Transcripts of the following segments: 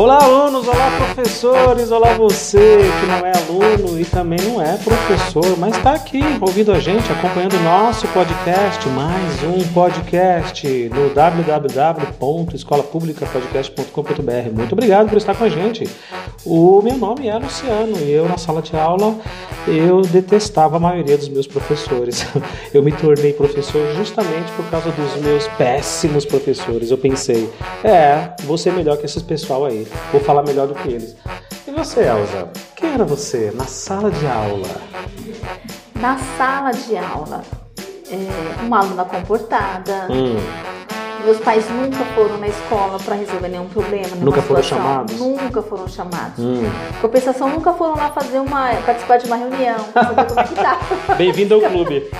Olá, alunos! Olá, professores! Olá, você que não é aluno e também não é professor, mas está aqui ouvindo a gente, acompanhando o nosso podcast, mais um podcast no www.escolapublicapodcast.com.br. Muito obrigado por estar com a gente. O meu nome é Luciano e eu, na sala de aula, eu detestava a maioria dos meus professores. Eu me tornei professor justamente por causa dos meus péssimos professores. Eu pensei, é, vou ser melhor que esses pessoal aí vou falar melhor do que eles. E você, Elza? Quem era você na sala de aula? Na sala de aula, é, uma aluna comportada. Hum. Meus pais nunca foram na escola para resolver nenhum problema. Nunca foram chamados? Nunca foram chamados. Hum. Compensação, nunca foram lá fazer uma. participar de uma reunião, pra saber como é que tá. Bem-vindo ao clube.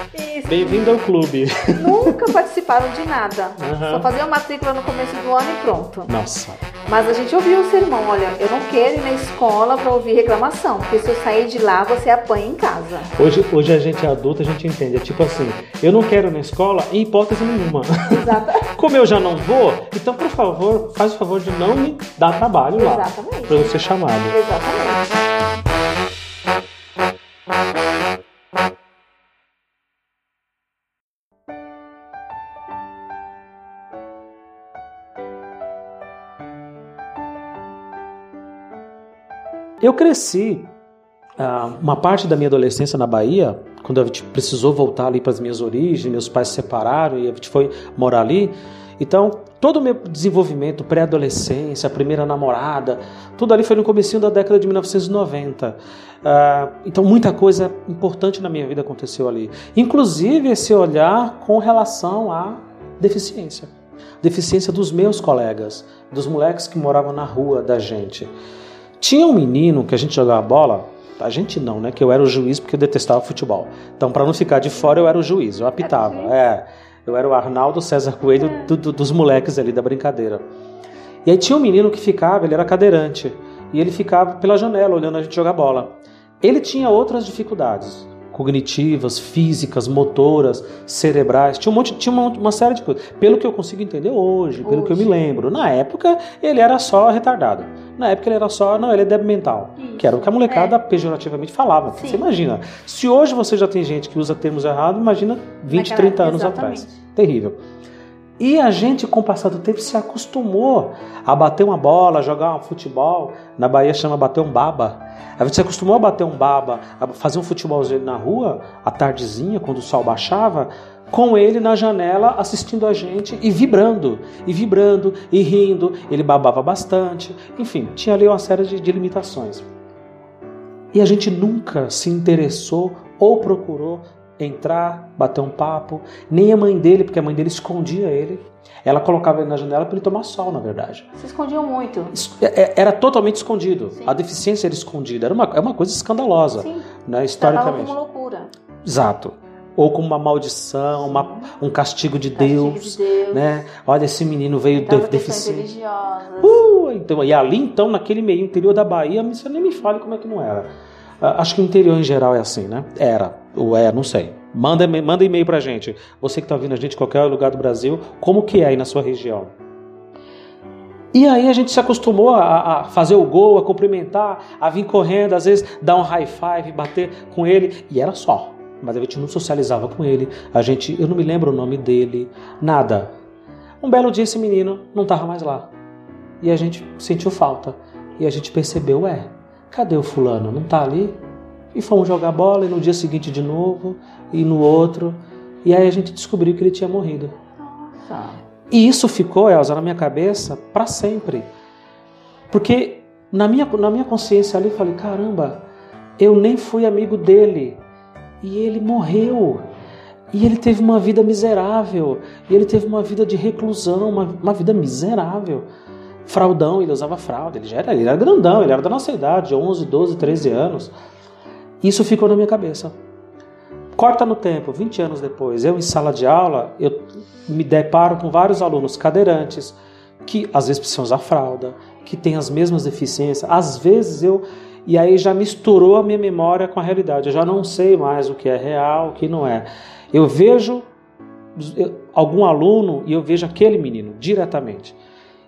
Bem-vindo ao clube. Nunca participaram de nada. Uhum. Só faziam matrícula no começo do ano e pronto. Nossa. Mas a gente ouviu o sermão, olha, eu não quero ir na escola para ouvir reclamação, porque se eu sair de lá, você apanha em casa. Hoje, hoje a gente é adulto, a gente entende. É tipo assim, eu não quero ir na escola em hipótese nenhuma. Exato. Como eu já não vou, então, por favor, faz o favor de não me dar trabalho lá. Exatamente. Para eu ser chamado. Exatamente. Eu cresci uh, uma parte da minha adolescência na Bahia, quando a gente precisou voltar ali para as minhas origens, meus pais se separaram e a gente foi morar ali. Então, todo o meu desenvolvimento, pré-adolescência, primeira namorada, tudo ali foi no começo da década de 1990. Uh, ah, então, muita coisa importante na minha vida aconteceu ali. Inclusive, esse olhar com relação à deficiência. Deficiência dos meus colegas, dos moleques que moravam na rua da gente. Tinha um menino que a gente jogava bola, a gente não, né? Que eu era o juiz porque eu detestava futebol. Então, para não ficar de fora, eu era o juiz, eu apitava. É, eu era o Arnaldo César Coelho é. do, do, dos moleques ali da brincadeira. E aí tinha um menino que ficava, ele era cadeirante, e ele ficava pela janela olhando a gente jogar bola. Ele tinha outras dificuldades cognitivas, físicas, motoras, cerebrais, tinha um monte, tinha uma, uma série de coisas. Pelo que eu consigo entender hoje, pelo hoje. que eu me lembro, na época ele era só retardado. Na época ele era só, não, ele é débil mental, Isso. que era o que a molecada é. pejorativamente falava. Sim. Você imagina, se hoje você já tem gente que usa termos errados, imagina 20, Naquela, 30 anos exatamente. atrás. Terrível. E a gente, com o passar do tempo, se acostumou a bater uma bola, jogar um futebol. Na Bahia chama bater um baba. A gente se acostumou a bater um baba, a fazer um futebolzinho na rua, à tardezinha, quando o sol baixava, com ele na janela assistindo a gente e vibrando, e vibrando, e rindo. Ele babava bastante. Enfim, tinha ali uma série de, de limitações. E a gente nunca se interessou ou procurou entrar, bater um papo, nem a mãe dele, porque a mãe dele escondia ele. Ela colocava ele na janela para ele tomar sol, na verdade. Se escondiam muito. É, é, era totalmente escondido. Sim. A deficiência era escondida. Era uma, é uma coisa escandalosa, Sim. né, historicamente. como loucura. Exato. Ou como uma maldição, uma, um castigo de, castigo Deus, de Deus. Né? Olha, esse menino veio de, deficiente. Uh, então, e ali, então, naquele meio interior da Bahia, você nem me fale como é que não era. Ah, acho que o interior em geral é assim, né? Era, ou é, não sei. Manda, manda e-mail pra gente. Você que está ouvindo a gente qualquer lugar do Brasil, como que é aí na sua região? E aí a gente se acostumou a, a, fazer o gol, a cumprimentar, a vir correndo, às vezes dar um high five, bater com ele, e era só. Mas a gente não socializava com ele, a gente, eu não me lembro o nome dele, nada. Um belo dia esse menino não estava mais lá. E a gente sentiu falta. E a gente percebeu, é, Cadê o fulano? Não está ali? E fomos jogar bola e no dia seguinte de novo e no outro. E aí a gente descobriu que ele tinha morrido. Nossa. E isso ficou, Elza, na minha cabeça para sempre. Porque na minha, na minha consciência ali eu falei: caramba, eu nem fui amigo dele. E ele morreu. E ele teve uma vida miserável. E ele teve uma vida de reclusão, uma, uma vida miserável fraudão, ele usava fralda, ele já era, ele era grandão, ele era da nossa idade, 11, 12, 13 anos. Isso ficou na minha cabeça. Corta no tempo, 20 anos depois, eu em sala de aula, eu me deparo com vários alunos cadeirantes que às vezes precisam usar fralda, que têm as mesmas deficiências. Às vezes eu e aí já misturou a minha memória com a realidade. Eu já não sei mais o que é real, o que não é. Eu vejo algum aluno e eu vejo aquele menino diretamente.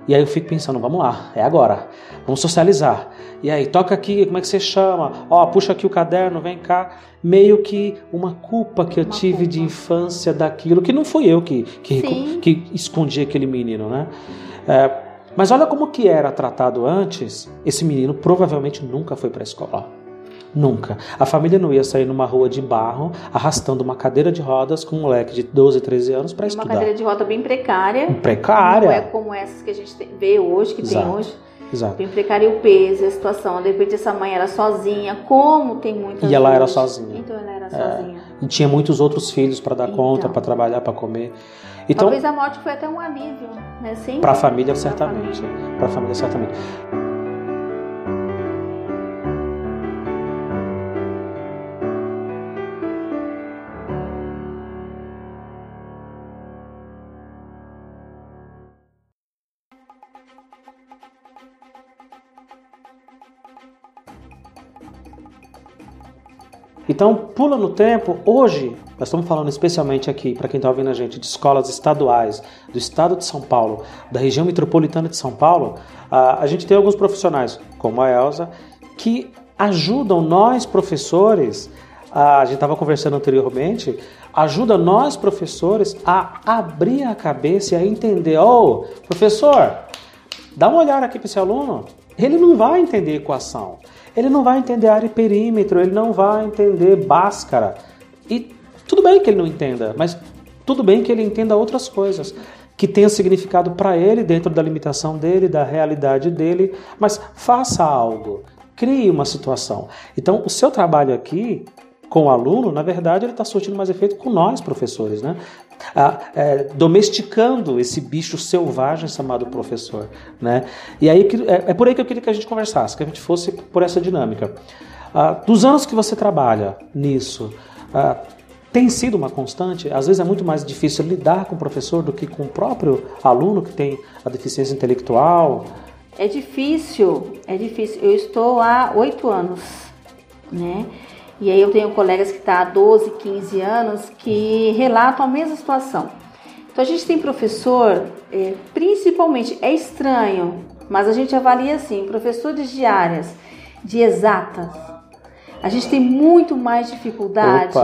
E aí eu fico pensando, vamos lá, é agora, vamos socializar. E aí, toca aqui, como é que você chama? Ó, puxa aqui o caderno, vem cá. Meio que uma culpa que eu uma tive culpa. de infância daquilo, que não fui eu que, que, que escondi aquele menino, né? É, mas olha como que era tratado antes. Esse menino provavelmente nunca foi para a escola. Nunca. A família não ia sair numa rua de barro arrastando uma cadeira de rodas com um moleque de 12, 13 anos para estudar. Uma cadeira de roda bem precária. Precária. Não é como essas que a gente vê hoje, que Exato. tem hoje. Exato. Bem precária o peso, a situação. De repente essa mãe era sozinha, como tem muitas E ela hoje. era sozinha. Então ela era é. sozinha. E tinha muitos outros filhos para dar então. conta, para trabalhar, para comer. Então, Talvez a morte foi até um alívio, né? Para a família, certamente. Para a família, certamente. Então, pula no tempo, hoje, nós estamos falando especialmente aqui, para quem está ouvindo a gente, de escolas estaduais do estado de São Paulo, da região metropolitana de São Paulo, a gente tem alguns profissionais, como a Elsa, que ajudam nós, professores, a gente estava conversando anteriormente, ajuda nós, professores, a abrir a cabeça e a entender: oh, professor, dá uma olhada aqui para esse aluno, ele não vai entender equação. Ele não vai entender área e perímetro, ele não vai entender Bhaskara. E tudo bem que ele não entenda, mas tudo bem que ele entenda outras coisas que tenha significado para ele dentro da limitação dele, da realidade dele, mas faça algo, crie uma situação. Então, o seu trabalho aqui com o aluno, na verdade, ele está surtindo mais efeito com nós, professores, né? É, domesticando esse bicho selvagem chamado professor, né? E aí é, é, por aí que eu queria que a gente conversasse, que a gente fosse por essa dinâmica. Ah, dos anos que você trabalha nisso, ah, tem sido uma constante? Às vezes é muito mais difícil lidar com o professor do que com o próprio aluno que tem a deficiência intelectual. É difícil, é difícil. Eu estou há oito anos, né? E aí eu tenho colegas que estão tá há 12, 15 anos que relatam a mesma situação. Então a gente tem professor, é, principalmente, é estranho, mas a gente avalia assim, professores de áreas de exatas. A gente tem muito mais dificuldade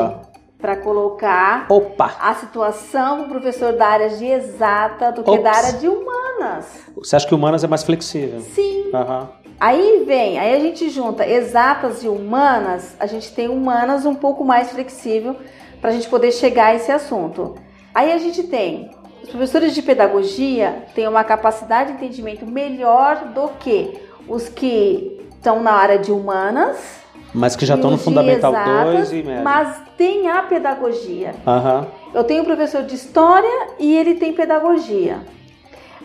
para colocar Opa. a situação do professor da área de exata do que Ops. da área de humanas. Você acha que humanas é mais flexível? Sim. Uhum. Aí vem, aí a gente junta exatas e humanas, a gente tem humanas um pouco mais flexível para a gente poder chegar a esse assunto. Aí a gente tem os professores de pedagogia têm uma capacidade de entendimento melhor do que os que estão na área de humanas. Mas que já estão no Fundamental 2 e médio. Mas tem a pedagogia. Uhum. Eu tenho um professor de história e ele tem pedagogia.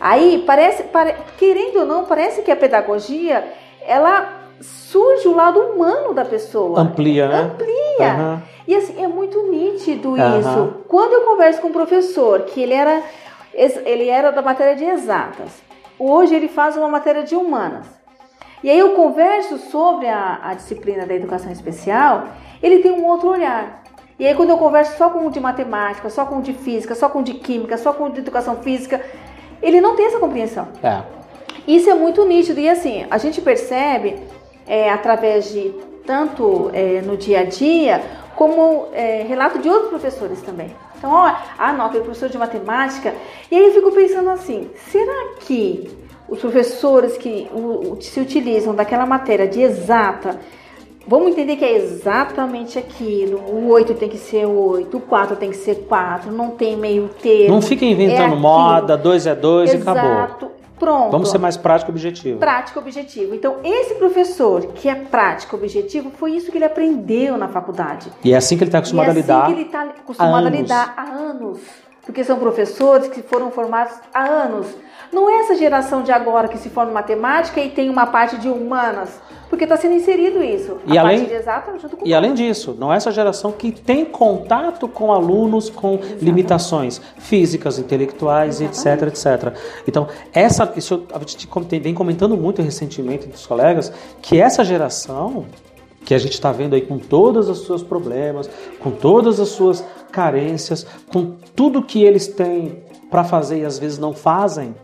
Aí parece, pare, querendo ou não, parece que a pedagogia ela surge o lado humano da pessoa. Amplia, né? Amplia. Uhum. E assim, é muito nítido uhum. isso. Quando eu converso com um professor que ele era, ele era da matéria de exatas, hoje ele faz uma matéria de humanas. E aí eu converso sobre a, a disciplina da educação especial, ele tem um outro olhar. E aí quando eu converso só com o de matemática, só com o de física, só com o de química, só com o de educação física, ele não tem essa compreensão. É. Isso é muito nítido e assim, a gente percebe é, através de tanto é, no dia a dia, como é, relato de outros professores também. Então, ó, ah, não, aquele professor de matemática. E aí eu fico pensando assim: será que os professores que se utilizam daquela matéria de exata Vamos entender que é exatamente aquilo. O 8 tem que ser 8, o 4 tem que ser 4, não tem meio termo. Não fica inventando é moda, 2 é 2 e acabou. Exato. Pronto. Vamos ser mais prático e objetivo. Prático e objetivo. Então, esse professor que é prático e objetivo, foi isso que ele aprendeu na faculdade. E é assim que ele está acostumado é a lidar. É assim que ele está acostumado a lidar há anos. Porque são professores que foram formados há anos. Não é essa geração de agora que se forma em matemática e tem uma parte de humanas porque está sendo inserido isso. E, além, junto com e além disso, não é essa geração que tem contato com alunos com Exatamente. limitações físicas, intelectuais, Exatamente. etc, etc. Então, essa, isso a gente vem comentando muito recentemente dos colegas, que essa geração que a gente está vendo aí com todos os seus problemas, com todas as suas carências, com tudo que eles têm para fazer e às vezes não fazem,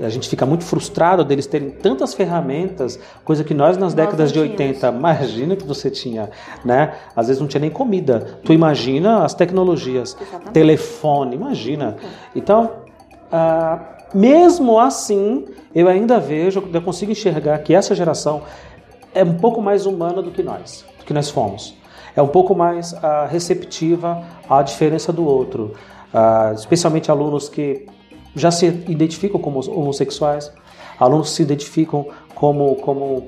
a gente fica muito frustrado deles terem tantas ferramentas, coisa que nós nas décadas de 80, imagina que você tinha, né? Às vezes não tinha nem comida. Tu imagina as tecnologias, Exatamente. telefone, imagina. Então, ah, mesmo assim, eu ainda vejo, eu consigo enxergar que essa geração é um pouco mais humana do que nós, do que nós fomos. É um pouco mais ah, receptiva à diferença do outro, ah, especialmente alunos que já se identificam como homossexuais, alunos se identificam como, como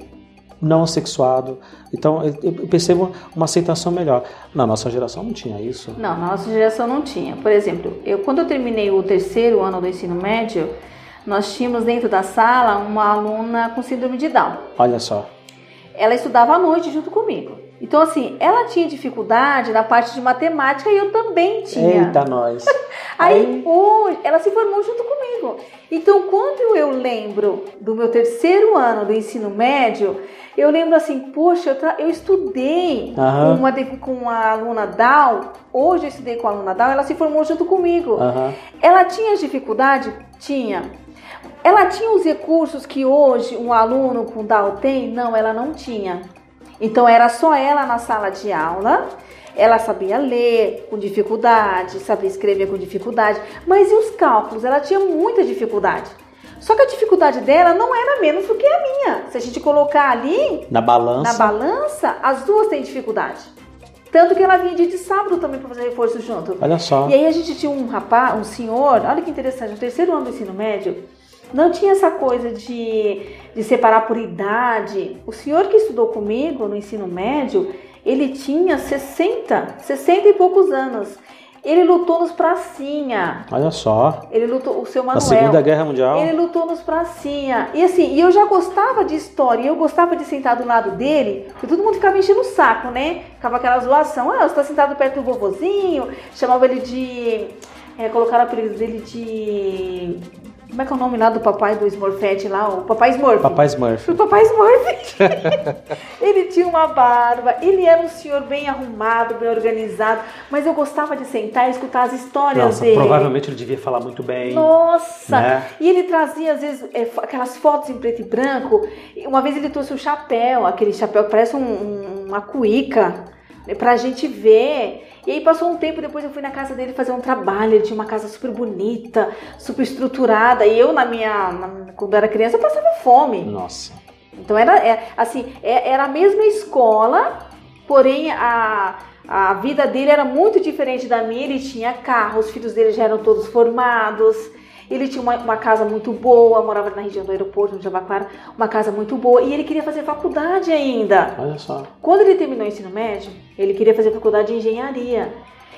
não sexuado. Então eu percebo uma aceitação melhor. Na nossa geração não tinha isso. Não, na nossa geração não tinha. Por exemplo, eu quando eu terminei o terceiro ano do ensino médio, nós tínhamos dentro da sala uma aluna com síndrome de Down. Olha só. Ela estudava à noite junto comigo. Então, assim, ela tinha dificuldade na parte de matemática e eu também tinha. Eita, nós. Aí, hoje, ela se formou junto comigo. Então, quando eu lembro do meu terceiro ano do ensino médio, eu lembro assim, poxa, eu, eu estudei uhum. uma, com a aluna Down, hoje eu estudei com a aluna Down, ela se formou junto comigo. Uhum. Ela tinha dificuldade? Tinha. Ela tinha os recursos que hoje um aluno com Down tem? Não, ela não tinha. Então era só ela na sala de aula. Ela sabia ler com dificuldade, sabia escrever com dificuldade, mas e os cálculos? Ela tinha muita dificuldade. Só que a dificuldade dela não era menos do que a minha. Se a gente colocar ali na balança, na balança, as duas têm dificuldade. Tanto que ela vinha dia de sábado também para fazer reforço junto. Olha só. E aí a gente tinha um rapaz, um senhor, olha que interessante, no terceiro ano do ensino médio, não tinha essa coisa de, de separar por idade. O senhor que estudou comigo no ensino médio, ele tinha 60, 60 e poucos anos. Ele lutou nos pracinha. Olha só. Ele lutou, o seu Manuel. Na Segunda Guerra Mundial. Ele lutou nos pracinha. E assim, e eu já gostava de história, eu gostava de sentar do lado dele, porque todo mundo ficava enchendo o saco, né? Ficava aquela zoação. Ah, você tá sentado perto do vovozinho. Chamava ele de. É, colocaram o apelido dele de como é que é o nome lá do papai do Smurfette lá? O papai Smurf. Papai Smurf. O papai Smurf. ele tinha uma barba, ele era um senhor bem arrumado, bem organizado, mas eu gostava de sentar e escutar as histórias Nossa, dele. Provavelmente ele devia falar muito bem. Nossa! Né? E ele trazia, às vezes, é, aquelas fotos em preto e branco. Uma vez ele trouxe um chapéu, aquele chapéu que parece um, um, uma cuíca, né, pra gente ver. E aí passou um tempo, depois eu fui na casa dele fazer um trabalho. Ele tinha uma casa super bonita, super estruturada. E eu, na minha. Na, quando era criança, eu passava fome. Nossa. Então era é, assim, é, era a mesma escola, porém a, a vida dele era muito diferente da minha. Ele tinha carro, os filhos dele já eram todos formados. Ele tinha uma, uma, casa muito boa, morava na região do aeroporto, no Jabaquara, uma casa muito boa. E ele queria fazer faculdade ainda. Olha só. Quando ele terminou o ensino médio, ele queria fazer faculdade de engenharia.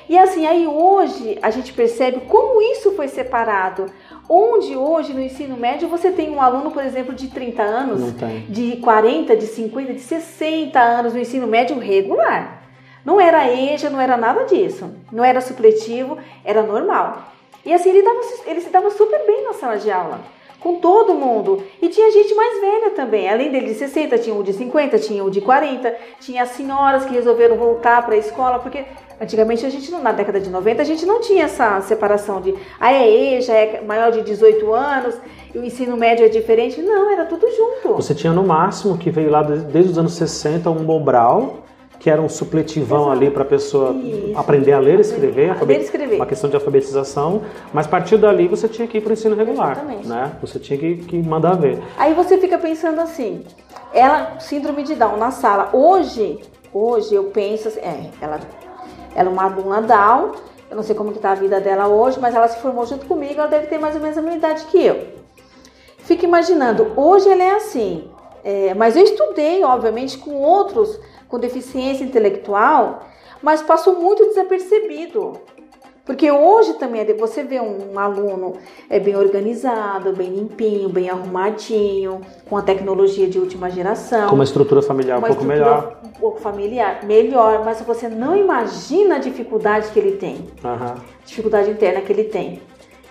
E assim, aí hoje a gente percebe como isso foi separado. Onde hoje no ensino médio você tem um aluno, por exemplo, de 30 anos, de 40, de 50, de 60 anos no ensino médio regular. Não era EJA, não era nada disso. Não era supletivo, era normal. E assim, ele, ele se dava super bem na sala de aula, com todo mundo. E tinha gente mais velha também. Além dele de 60, tinha o de 50, tinha o de 40, tinha as senhoras que resolveram voltar para a escola, porque antigamente a gente, na década de 90, a gente não tinha essa separação de ah, é já é maior de 18 anos, e o ensino médio é diferente. Não, era tudo junto. Você tinha no máximo que veio lá desde os anos 60 um Mobral que era um supletivão Exato. ali para a pessoa Isso. aprender a ler e escrever, aprender escrever, uma questão de alfabetização, mas a partir dali você tinha que ir para o ensino regular, Exatamente. né? Você tinha que, que mandar ver. Aí você fica pensando assim, ela síndrome de Down na sala. Hoje, hoje eu penso assim, é, ela, ela é uma aluna Down, eu não sei como que tá a vida dela hoje, mas ela se formou junto comigo, ela deve ter mais ou menos a mesma idade que eu. Fica imaginando, hoje ela é assim, é, mas eu estudei, obviamente, com outros com deficiência intelectual, mas passou muito desapercebido. Porque hoje também é você vê um aluno é bem organizado, bem limpinho, bem arrumadinho, com a tecnologia de última geração. Com uma estrutura familiar uma um pouco melhor. Um pouco familiar, melhor, mas você não imagina a dificuldade que ele tem. Uhum. Dificuldade interna que ele tem.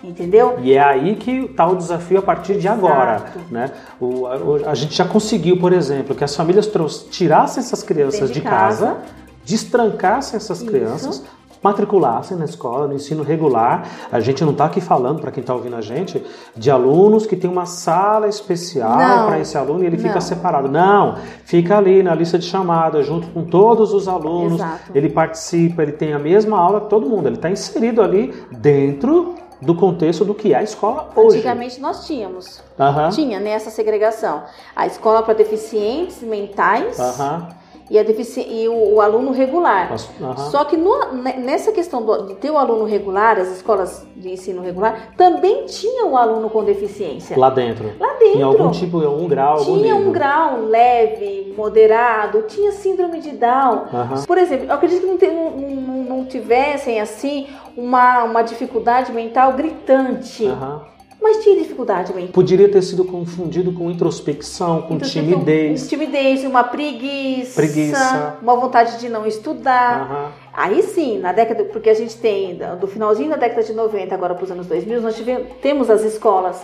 Entendeu? E é aí que está o desafio a partir de agora. Né? O, a, a, gente já conseguiu, por exemplo, que as famílias tirassem essas crianças de, de casa, casa, destrancassem essas Isso. crianças, matriculassem na escola, no ensino regular. A gente não está aqui falando, para quem está ouvindo a gente, de alunos que tem uma sala especial para esse aluno e ele fica separado. Não, fica ali na lista de chamada, junto com todos os alunos. Exato. Ele participa, ele tem a mesma aula que todo mundo. Ele está inserido ali dentro do contexto do que é a escola hoje. Antigamente nós tínhamos. Uhum. Tinha nessa né, segregação. A escola para deficientes mentais. Uhum e, a e o, o, aluno regular. Uhum. Só que no, nessa questão do, de ter o aluno regular, as escolas de ensino regular também tinham o aluno com deficiência. Lá dentro? Lá dentro. Em algum tipo, um grau? Tinha um grau leve, moderado, tinha síndrome de Down. Uhum. Por exemplo, eu acredito que não, não, não, tivessem assim uma, uma dificuldade mental gritante. Uhum mas tinha dificuldade também. Poderia ter sido confundido com introspecção, com timidez. Timidez, uma preguiça, preguiça, uma vontade de não estudar. Uhum. Aí sim, na década, porque a gente tem, do finalzinho da década de 90 agora para os anos 2000, nós tivemos, temos as escolas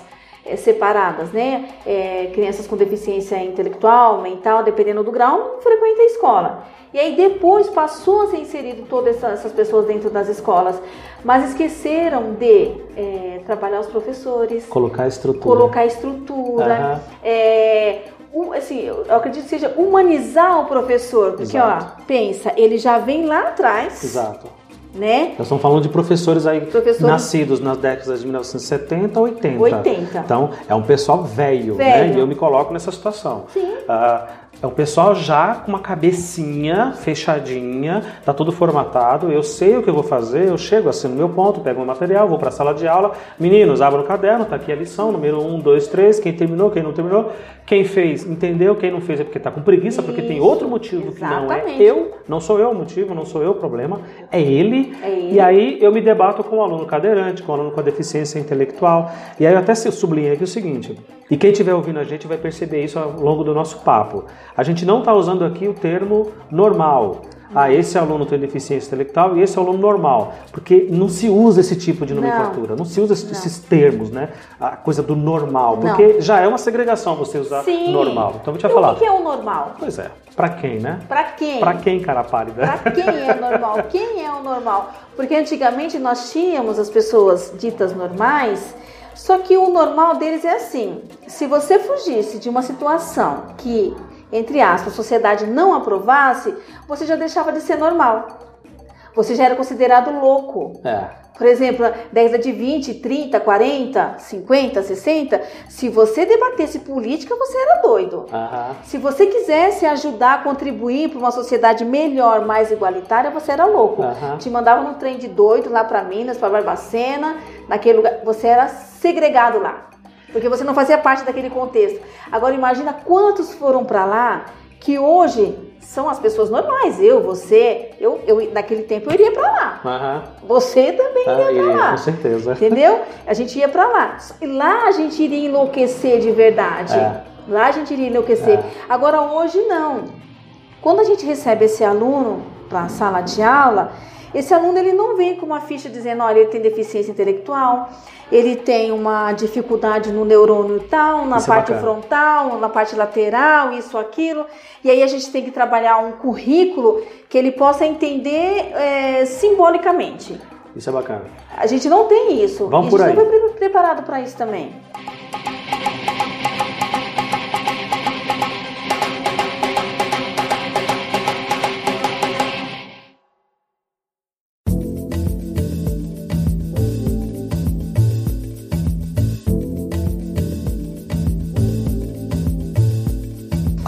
separadas, né? É, crianças com deficiência intelectual, mental, dependendo do grau, não frequenta a escola. E aí depois passou a ser inserido todas essas pessoas dentro das escolas, mas esqueceram de é, trabalhar os professores, colocar estrutura, colocar estrutura, uhum. é, um, assim, eu acredito que seja humanizar o professor, porque Exato. ó, pensa, ele já vem lá atrás. Exato né? Nós estamos falando de professores aí professores... nascidos nas décadas de 1970 80. 80. Então, é um pessoal velho, velho. né? E eu me coloco nessa situação. Sim. Uh, é um pessoal já com uma cabecinha fechadinha, tá tudo formatado, eu sei o que eu vou fazer, eu chego assim no meu ponto, pego o material, vou para a sala de aula, meninos, abram o caderno, tá aqui a lição, número 1, 2, 3, quem terminou, quem não terminou, quem fez, entendeu, quem não fez é porque tá com preguiça, porque tem outro motivo Exatamente. que não é eu, não sou eu o motivo, não sou eu o problema, é ele, é ele. E aí eu me debato com o aluno cadeirante, com o aluno com a deficiência intelectual, e aí eu até sublinhei aqui o seguinte, e quem estiver ouvindo a gente vai perceber isso ao longo do nosso papo. A gente não está usando aqui o termo normal. Ah, esse aluno tem deficiência intelectual e esse é o aluno normal. Porque não se usa esse tipo de nomenclatura, não, não se usa não. esses termos, né? A coisa do normal. Porque não. já é uma segregação você usar Sim. normal. Então eu vou te falar. O que é o normal? Pois é. Para quem, né? Para quem? Para quem, cara pálida? Para quem é normal? quem é o normal? Porque antigamente nós tínhamos as pessoas ditas normais só que o normal deles é assim: se você fugisse de uma situação que, entre aspas, a sociedade não aprovasse, você já deixava de ser normal. Você já era considerado louco. É. Por exemplo, década de 20, 30, 40, 50, 60, se você debatesse política, você era doido. Uhum. Se você quisesse ajudar, contribuir para uma sociedade melhor, mais igualitária, você era louco. Uhum. Te mandava no trem de doido lá para Minas, para Barbacena, naquele lugar, você era segregado lá. Porque você não fazia parte daquele contexto. Agora imagina quantos foram para lá que hoje são as pessoas normais. Eu, você, eu, eu naquele tempo eu iria para lá. Uhum. Você também iria ah, para lá. Com certeza. Entendeu? A gente ia para lá. E lá a gente iria enlouquecer de verdade. É. Lá a gente iria enlouquecer. É. Agora hoje não. Quando a gente recebe esse aluno para a sala de aula, esse aluno ele não vem com uma ficha dizendo, olha, ele tem deficiência intelectual, ele tem uma dificuldade no neurônio tal, na isso é parte é frontal, na parte lateral, isso, aquilo. E aí a gente tem que trabalhar um currículo que ele possa entender é, simbolicamente. Isso é bacana. A gente não tem isso. Vamos por aí. A gente não foi preparado para isso também.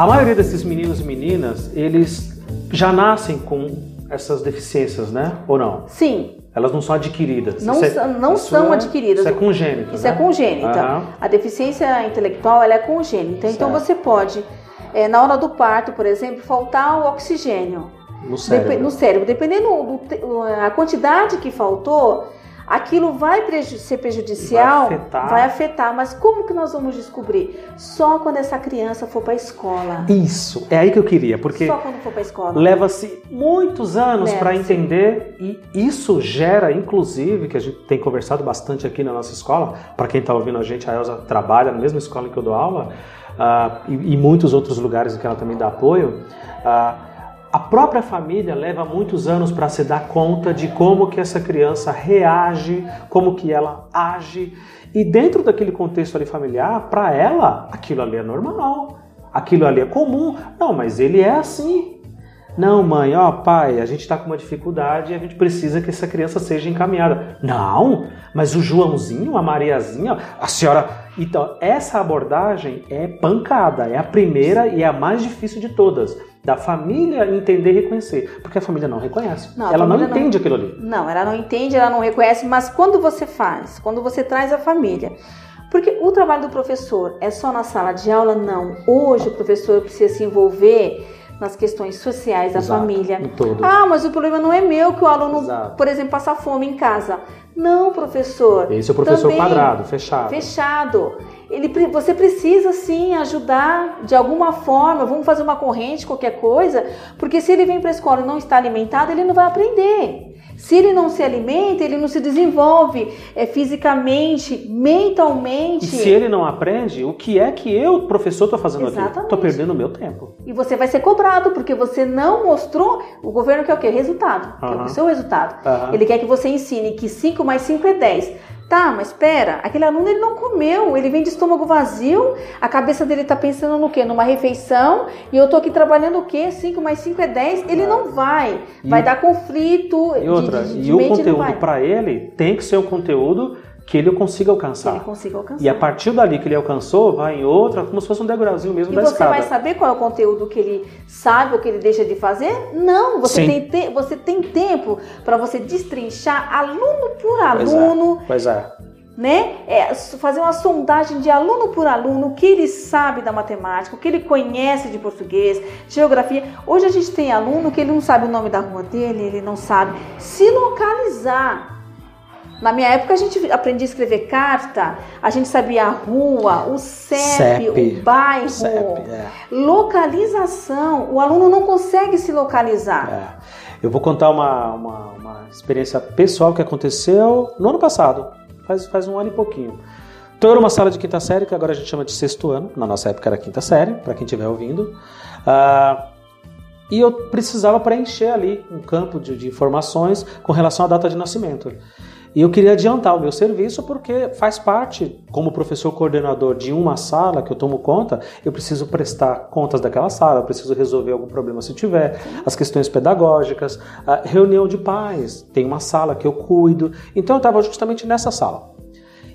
A maioria desses meninos e meninas, eles já nascem com essas deficiências, né? Ou não? Sim. Elas não são adquiridas. Não, é, não são é, adquiridas. Isso é congênito. Isso né? é congênita. Uhum. A deficiência intelectual ela é congênita. Então, certo. Então você pode, é, na hora do parto, por exemplo, faltar o oxigênio. No cérebro. Dep no cérebro. Dependendo da quantidade que faltou, aquilo vai preju ser prejudicial, vai afetar. vai afetar. Mas como que nós vamos descobrir? Só quando essa criança for para a escola. Isso, é aí que eu queria, porque só quando for para a escola. Leva-se muitos anos para entender e isso gera, inclusive, que a gente tem conversado bastante aqui na nossa escola. Para quem está ouvindo a gente, a Elsa trabalha na mesma escola em que eu dou aula uh, e, e muitos outros lugares em que ela também dá apoio. Uh, a própria família leva muitos anos para se dar conta de como que essa criança reage, como que ela age. E dentro daquele contexto ali familiar, para ela, aquilo ali é normal. Aquilo ali é comum. Não, mas ele é assim. Não, mãe, ó, pai, a gente está com uma dificuldade e a gente precisa que essa criança seja encaminhada. Não, mas o Joãozinho, a Mariazinha, a senhora. Então, essa abordagem é pancada, é a primeira e é a mais difícil de todas. Da família entender e reconhecer. Porque a família não reconhece. Não, ela não entende não, aquilo ali. Não, ela não entende, ela não reconhece, mas quando você faz, quando você traz a família. Porque o trabalho do professor é só na sala de aula? Não. Hoje o professor precisa se envolver nas questões sociais da Exato, família. Ah, mas o problema não é meu que o aluno, Exato. por exemplo, passa fome em casa. Não, professor. Esse é o professor também, quadrado, fechado. Fechado. Ele, você precisa sim ajudar de alguma forma. Vamos fazer uma corrente, qualquer coisa, porque se ele vem para a escola e não está alimentado, ele não vai aprender. Se ele não se alimenta, ele não se desenvolve é, fisicamente, mentalmente. E se ele não aprende, o que é que eu, professor, estou fazendo Exatamente. aqui? Estou perdendo o meu tempo. E você vai ser cobrado, porque você não mostrou. O governo quer o quê? Resultado. Uhum. Quer o seu resultado. Uhum. Ele quer que você ensine que 5 mais 5 é 10. Tá, mas espera, aquele aluno ele não comeu, ele vem de estômago vazio, a cabeça dele tá pensando no quê? Numa refeição, e eu tô aqui trabalhando o quê? 5 mais 5 é 10, ele não vai. Vai dar conflito. E outra, de, de, de e o conteúdo para ele tem que ser um conteúdo que ele consiga alcançar. ele consiga alcançar. E a partir dali que ele alcançou, vai em outra, como se fosse um degrauzinho mesmo e da escada. E você vai saber qual é o conteúdo que ele sabe ou que ele deixa de fazer? Não, você, tem, te, você tem tempo para você destrinchar aluno por aluno. Pois é. Pois é. Né? É, fazer uma sondagem de aluno por aluno, o que ele sabe da matemática, o que ele conhece de português, geografia. Hoje a gente tem aluno que ele não sabe o nome da rua dele, ele não sabe se localizar. Na minha época a gente aprendia a escrever carta, a gente sabia a rua, o CEP, CEP o bairro, CEP, é. localização. O aluno não consegue se localizar. É. Eu vou contar uma, uma, uma, experiência pessoal que aconteceu no ano passado, faz, faz um ano e pouquinho. Então, era uma sala de quinta série, que agora a gente chama de sexto ano, na nossa época era quinta série, para quem estiver ouvindo. Uh, e eu precisava preencher ali um campo de, de informações com relação à data de nascimento. E eu queria adiantar o meu serviço porque faz parte, como professor coordenador de uma sala que eu tomo conta, eu preciso prestar contas daquela sala, eu preciso resolver algum problema se tiver, as questões pedagógicas, reunião de pais, tem uma sala que eu cuido. Então eu estava justamente nessa sala.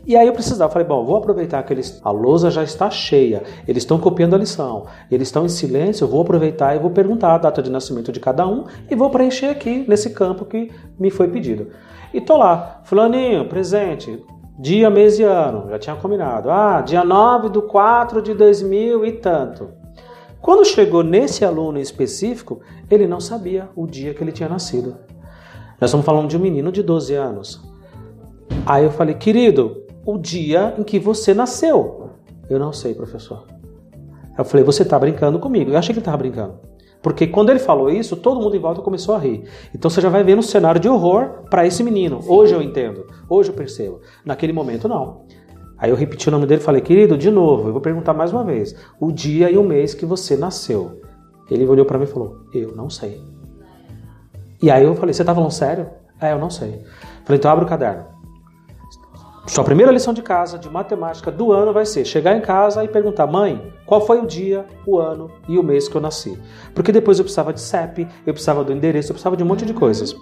E aí eu precisava, falei, bom, vou aproveitar que eles, a lousa já está cheia, eles estão copiando a lição, eles estão em silêncio, eu vou aproveitar e vou perguntar a data de nascimento de cada um e vou preencher aqui nesse campo que me foi pedido. E tô lá, fulaninho, presente, dia, mês e ano, já tinha combinado. Ah, dia 9 do 4 de 2000 e tanto. Quando chegou nesse aluno específico, ele não sabia o dia que ele tinha nascido. Nós estamos falando de um menino de 12 anos. Aí eu falei, querido, o dia em que você nasceu. Eu não sei, professor. Eu falei, você está brincando comigo. Eu achei que ele estava brincando. Porque quando ele falou isso, todo mundo em volta começou a rir. Então você já vai ver um cenário de horror para esse menino. Sim. Hoje eu entendo, hoje eu percebo. Naquele momento, não. Aí eu repeti o nome dele e falei, querido, de novo, eu vou perguntar mais uma vez. O dia e o mês que você nasceu. Ele olhou para mim e falou, eu não sei. E aí eu falei, você tá falando sério? É, eu não sei. Falei, então abre o caderno. Sua primeira lição de casa de matemática do ano vai ser chegar em casa e perguntar: mãe, qual foi o dia, o ano e o mês que eu nasci? Porque depois eu precisava de CEP, eu precisava do endereço, eu precisava de um monte de coisas.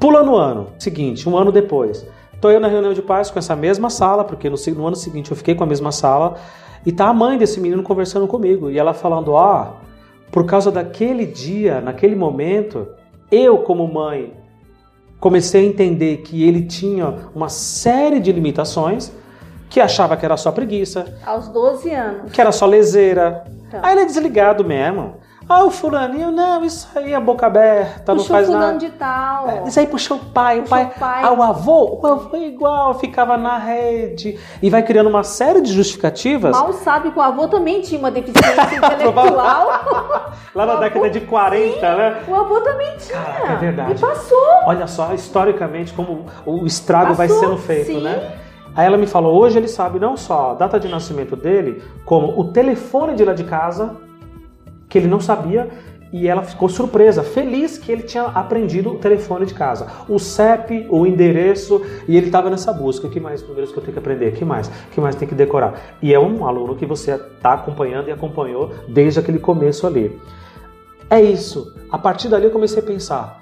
Pula no ano seguinte, um ano depois. Estou eu na reunião de pais com essa mesma sala, porque no, no, ano seguinte eu fiquei com a mesma sala, e tá a mãe desse menino conversando comigo, e ela falando: oh, por causa daquele dia, naquele momento, eu, como mãe, comecei a entender que ele tinha uma série de limitações, que achava que era só preguiça. Aos 12 anos. Que era só leseira. Então. Aí ele é desligado mesmo. Ah, o fulaninho, não, isso aí é boca aberta, puxou não faz fulano nada. de tal. É, isso aí puxou o pai, puxou o pai. pai. Ah, o avô, o avô é igual, ficava na rede. E vai criando uma série de justificativas. Mal sabe que o avô também tinha uma deficiência intelectual. Lá na década de 40, sim, né? O avô também tinha. Caraca, é verdade. E passou. Olha só, historicamente, como o estrago passou, vai sendo feito, sim. né? Aí ela me falou, hoje ele sabe não só a data de nascimento dele, como o telefone de lá de casa, que ele não sabia, e ela ficou surpresa, feliz que ele tinha aprendido o telefone de casa, o CEP, o endereço, e ele estava nessa busca. O que mais números que eu tenho que aprender? Que mais? Que mais tem que decorar? E é um aluno que você está acompanhando e acompanhou desde aquele começo ali. É isso. A partir dali eu comecei a pensar: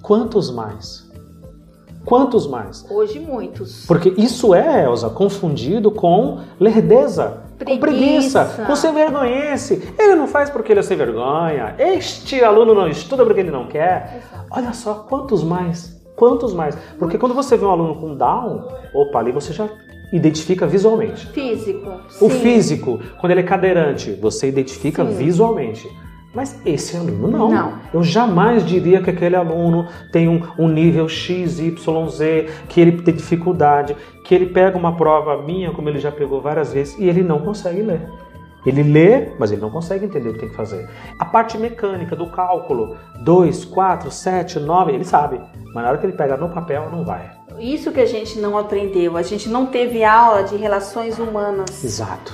quantos mais? Quantos mais? Hoje, muitos. Porque isso é, Elza, confundido com lerdeza, preguiça. com preguiça, com sem vergonhense. Ele não faz porque ele é sem vergonha. Este aluno não estuda porque ele não quer. Exato. Olha só, quantos mais? Quantos mais? Porque quando você vê um aluno com Down, opa, ali você já identifica visualmente. Físico. O sim. físico, quando ele é cadeirante, você identifica sim. visualmente. Mas esse aluno não. não. Eu jamais diria que aquele aluno tem um, um nível X, Y, Z, que ele tem dificuldade, que ele pega uma prova minha, como ele já pegou várias vezes, e ele não consegue ler. Ele lê, mas ele não consegue entender o que tem que fazer. A parte mecânica do cálculo, 2, 4, 7, 9, ele sabe. Mas na hora que ele pega no papel, não vai. Isso que a gente não aprendeu, a gente não teve aula de relações humanas. Exato.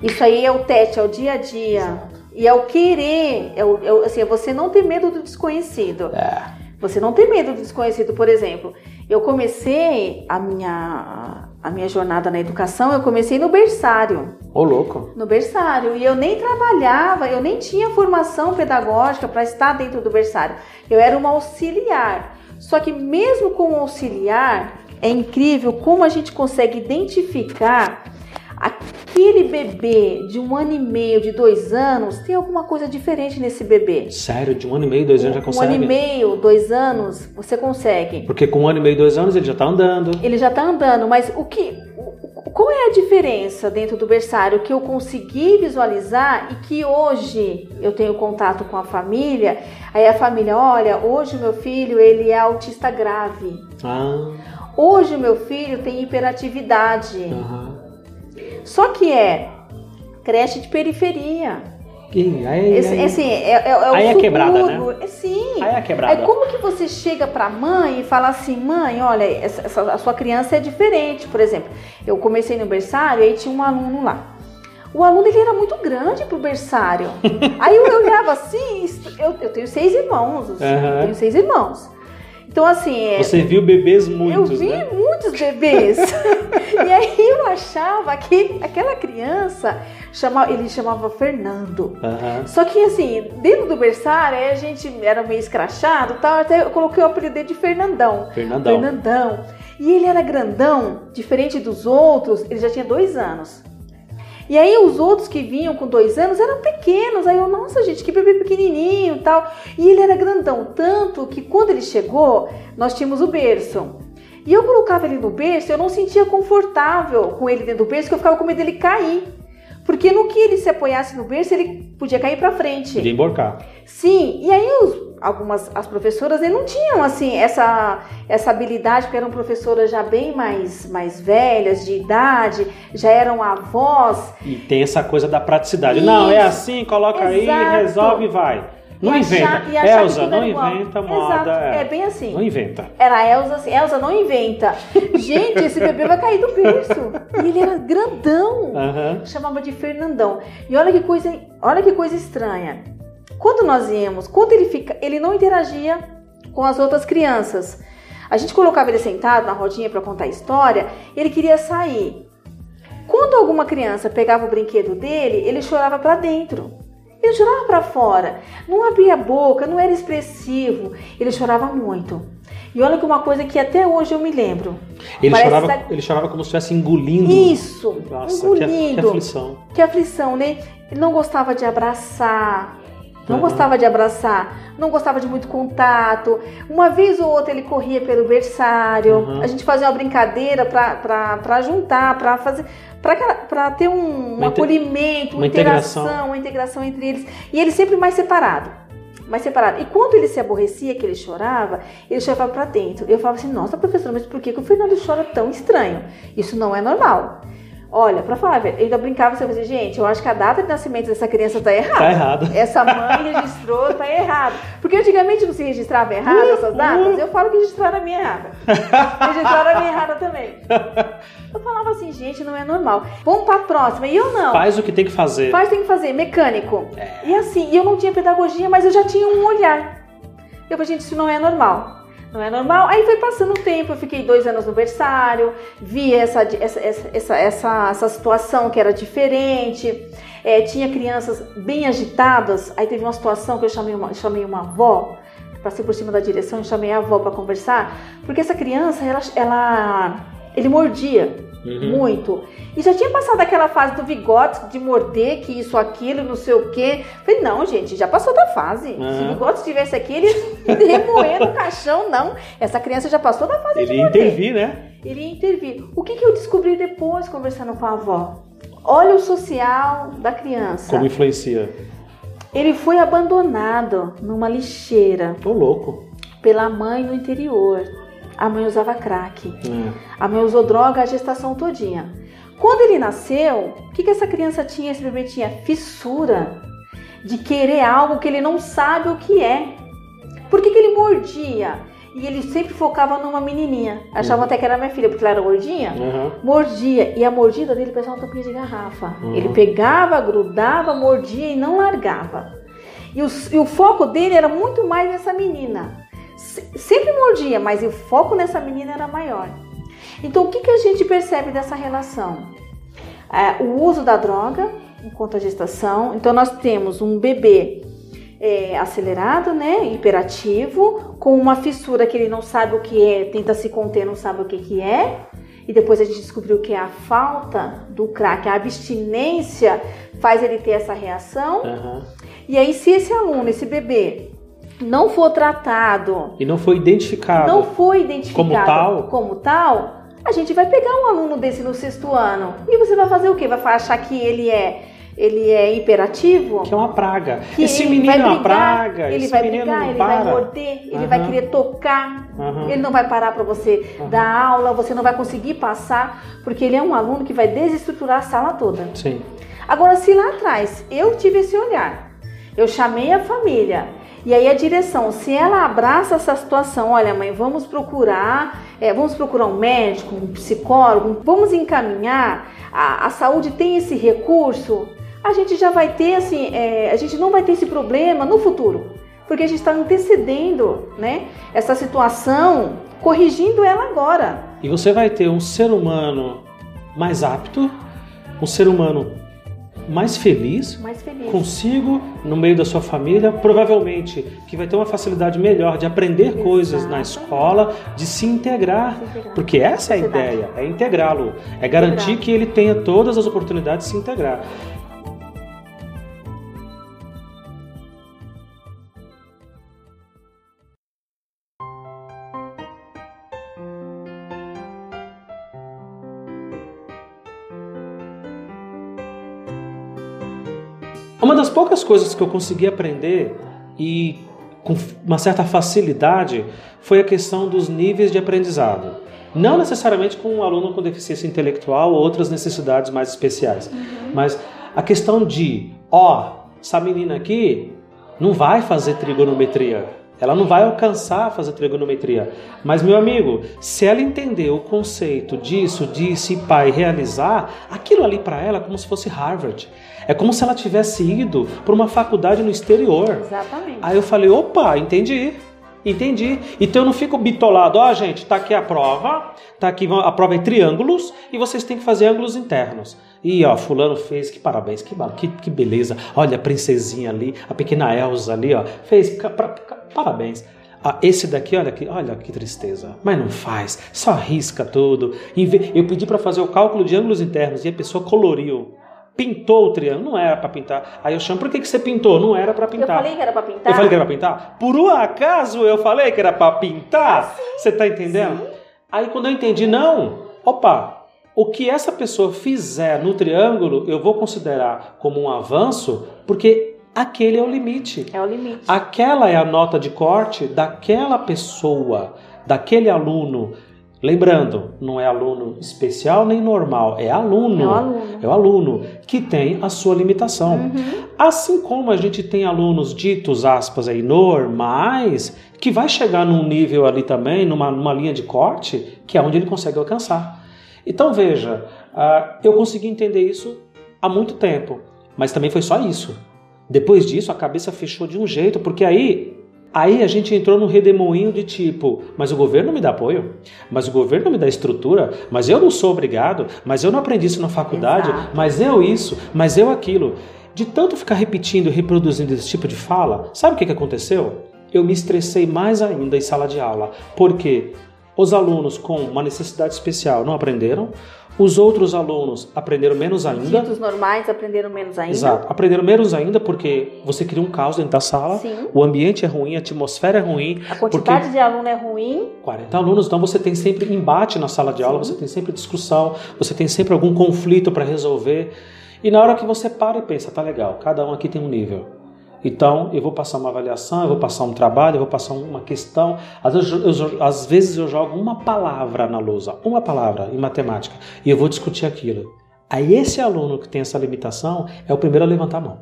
Isso aí é o teste, é o dia a dia. Exato. E é o querer, é, o, é, assim, é você não ter medo do desconhecido. É. Você não ter medo do desconhecido, por exemplo. Eu comecei a minha, a minha jornada na educação, eu comecei no berçário. Ô, louco. No berçário. E eu nem trabalhava, eu nem tinha formação pedagógica para estar dentro do berçário. Eu era uma auxiliar. Só que mesmo como auxiliar, é incrível como a gente consegue identificar aquele bebê de um ano e meio, de dois anos, tem alguma coisa diferente nesse bebê. Sério? De um ano e meio, dois anos já consegue? Um ano e meio, dois anos, você consegue. Porque com um ano e meio, dois anos ele já está andando. Ele já está andando, mas o que. Qual é a diferença dentro do berçário que eu consegui visualizar e que hoje eu tenho contato com a família? Aí a família, olha, hoje o meu filho ele é autista grave. Ah. Hoje o meu filho tem hiperatividade. Uhum. Só que é creche de periferia. E aí, Esse, aí, assim, é, é, é aí é quebrada, né? É, sim. Aí é quebrada. É como que você chega pra mãe e fala assim, mãe, olha, essa, essa, a sua criança é diferente. Por exemplo, eu comecei no berçário e aí tinha um aluno lá. O aluno ele era muito grande pro berçário. aí eu olhava assim, eu, eu tenho seis irmãos, assim, uhum. eu tenho seis irmãos. Então, assim. É, Você viu bebês muitos? Eu vi né? muitos bebês. e aí eu achava que aquela criança, chamava, ele chamava Fernando. Uhum. Só que, assim, dentro do berçário, a gente era meio escrachado tal, até eu coloquei o apelido de Fernandão. Fernandão. Fernandão. E ele era grandão, diferente dos outros, ele já tinha dois anos. E aí os outros que vinham com dois anos eram pequenos. Aí eu, nossa gente, que bebê pequenininho e tal. E ele era grandão, tanto que quando ele chegou, nós tínhamos o berço. E eu colocava ele no berço, eu não sentia confortável com ele dentro do berço, porque eu ficava com medo dele cair. Porque no que ele se apoiasse no berço, ele podia cair para frente. Podia emborcar. Sim, e aí os, algumas as professoras não tinham assim essa essa habilidade, porque eram professoras já bem mais mais velhas de idade, já eram avós. E tem essa coisa da praticidade. Isso. Não, é assim, coloca Exato. aí, resolve e vai. Não e inventa. Achar, Elza, não inventa moda. Exato. É. é. bem assim. Não inventa. Era Elza assim, Elza, não inventa. Gente, esse bebê vai cair do berço. E ele era grandão. Uhum. Chamava de Fernandão. E olha que coisa, olha que coisa estranha. Quando nós íamos, quando ele fica, ele não interagia com as outras crianças. A gente colocava ele sentado na rodinha para contar a história, ele queria sair. Quando alguma criança pegava o brinquedo dele, ele chorava para dentro. Ele chorava para fora, não abria a boca, não era expressivo. Ele chorava muito. E olha que uma coisa que até hoje eu me lembro. Ele, chorava, ele chorava como se estivesse engolindo. Isso, Nossa, engolindo. Que, que aflição. Que aflição, né? Ele não gostava de abraçar, não uhum. gostava de abraçar, não gostava de muito contato. Uma vez ou outra ele corria pelo berçário. Uhum. A gente fazia uma brincadeira para juntar, para fazer para ter um, um acolhimento, uma, uma interação, integração. uma integração entre eles. E ele sempre mais separado. Mais separado. E quando ele se aborrecia, que ele chorava, ele chorava para dentro. Eu falava assim: Nossa, professora, mas por que, que o Fernando chora tão estranho? Isso não é normal. Olha, pra falar, eu ainda brincava com você, gente, eu acho que a data de nascimento dessa criança tá errada. Tá errado. Essa mãe registrou, tá errado. Porque antigamente não se registrava errado essas datas, eu falo que registraram a minha errada. registraram a minha errada também. Eu falava assim, gente, não é normal. Vamos pra próxima. E eu não. Faz o que tem que fazer. Faz o que tem que fazer, mecânico. É. E assim, eu não tinha pedagogia, mas eu já tinha um olhar. Eu falei, gente, isso não é normal. Não é normal. Aí foi passando o tempo, eu fiquei dois anos no berçário, vi essa, essa, essa, essa, essa situação que era diferente. É, tinha crianças bem agitadas. Aí teve uma situação que eu chamei uma, chamei uma avó, passei por cima da direção e chamei a avó para conversar, porque essa criança, ela, ela ele mordia Uhum. muito. E já tinha passado aquela fase do vigote, de morder, que isso, aquilo, não sei o quê. Falei, não, gente, já passou da fase. Uhum. Se o vigote estivesse aqui, ele ia remoer no caixão, não. Essa criança já passou da fase ele de morder. Ele ia intervir, né? Ele ia intervir. O que, que eu descobri depois, conversando com a avó? Olha o social da criança. Como influencia? Ele foi abandonado numa lixeira. Tô louco. Pela mãe no interior. A mãe usava crack. Hum. A mãe usou droga a gestação todinha. Quando ele nasceu, o que, que essa criança tinha, esse bebê tinha? Fissura de querer algo que ele não sabe o que é. Por que, que ele mordia? E ele sempre focava numa menininha. Achavam uhum. até que era minha filha, porque ela era gordinha. Uhum. Mordia. E a mordida dele parecia uma tampinha de garrafa. Uhum. Ele pegava, grudava, mordia e não largava. E o, e o foco dele era muito mais nessa menina sempre mordia, mas o foco nessa menina era maior. Então, o que, que a gente percebe dessa relação? É, o uso da droga enquanto a gestação. Então, nós temos um bebê é, acelerado, né, hiperativo, com uma fissura que ele não sabe o que é, tenta se conter, não sabe o que, que é. E depois a gente descobriu que é a falta do crack, a abstinência faz ele ter essa reação. Uhum. E aí, se esse aluno, esse bebê, não for tratado e não foi identificado, não foi identificado como tal, como tal, a gente vai pegar um aluno desse no sexto ano e você vai fazer o quê? Vai achar que ele é ele é hiperativo? Que é uma praga. Que esse menino é uma praga. Ele vai brigar, ele vai morder, ele uhum. vai querer tocar. Uhum. Ele não vai parar para você uhum. dar aula, você não vai conseguir passar, porque ele é um aluno que vai desestruturar a sala toda. Sim. Agora, se lá atrás eu tive esse olhar, eu chamei a família, e aí a direção, se ela abraça essa situação, olha mãe, vamos procurar, é, vamos procurar um médico, um psicólogo, vamos encaminhar, a, a saúde tem esse recurso, a gente já vai ter assim, é, a gente não vai ter esse problema no futuro, porque a gente está antecedendo, né, essa situação, corrigindo ela agora. E você vai ter um ser humano mais apto, um ser humano mais feliz, mais feliz, consigo, no meio da sua família, provavelmente que vai ter uma facilidade melhor de aprender Exato. coisas na escola, de se integrar, se integrar. porque essa é a ideia, é integrá-lo, é garantir que ele tenha todas as oportunidades de se integrar. Uma das poucas coisas que eu consegui aprender e com uma certa facilidade foi a questão dos níveis de aprendizado. Não necessariamente com um aluno com deficiência intelectual ou outras necessidades mais especiais, uhum. mas a questão de, ó, essa menina aqui não vai fazer trigonometria. Ela não vai alcançar a fazer trigonometria. Mas, meu amigo, se ela entender o conceito disso, disso e pai realizar, aquilo ali para ela é como se fosse Harvard. É como se ela tivesse ido para uma faculdade no exterior. Exatamente. Aí eu falei, opa, entendi. Entendi. Então eu não fico bitolado, ó, oh, gente, tá aqui a prova, tá aqui a prova é triângulos e vocês têm que fazer ângulos internos. E ó, fulano fez, que parabéns, que, que, que beleza. Olha a princesinha ali, a pequena Elsa ali, ó, fez, parabéns. Ah, esse daqui, olha que, olha que tristeza. Mas não faz, só risca tudo. Eu pedi para fazer o cálculo de ângulos internos e a pessoa coloriu pintou o triângulo, não era para pintar. Aí eu chamo, por que, que você pintou? Não era para pintar. Eu falei que era para pintar. Eu falei que era para pintar? Por um acaso eu falei que era para pintar? Ah, você tá entendendo? Sim. Aí quando eu entendi, não, opa, o que essa pessoa fizer no triângulo, eu vou considerar como um avanço, porque aquele é o limite. É o limite. Aquela é a nota de corte daquela pessoa, daquele aluno. Lembrando, não é aluno especial nem normal, é aluno. É o aluno. É o aluno que tem a sua limitação. Uhum. Assim como a gente tem alunos ditos, aspas, aí, normais, que vai chegar num nível ali também, numa, numa linha de corte, que é onde ele consegue alcançar. Então veja, uh, eu consegui entender isso há muito tempo, mas também foi só isso. Depois disso, a cabeça fechou de um jeito, porque aí Aí a gente entrou no redemoinho de tipo, mas o governo me dá apoio, mas o governo me dá estrutura, mas eu não sou obrigado, mas eu não aprendi isso na faculdade, Exato. mas eu isso, mas eu aquilo. De tanto ficar repetindo e reproduzindo esse tipo de fala, sabe o que, que aconteceu? Eu me estressei mais ainda em sala de aula, porque os alunos com uma necessidade especial não aprenderam, os outros alunos aprenderam menos ainda. Ditos normais aprenderam menos ainda. Exato, aprenderam menos ainda porque você cria um caos dentro da sala, Sim. o ambiente é ruim, a atmosfera é ruim. A quantidade de aluno é ruim. 40 alunos, então você tem sempre embate na sala de aula, Sim. você tem sempre discussão, você tem sempre algum conflito para resolver. E na hora que você para e pensa, tá legal, cada um aqui tem um nível. Então, eu vou passar uma avaliação, eu vou passar um trabalho, eu vou passar uma questão. Às vezes eu, às vezes eu jogo uma palavra na lousa, uma palavra em matemática, e eu vou discutir aquilo. Aí esse aluno que tem essa limitação é o primeiro a levantar a mão.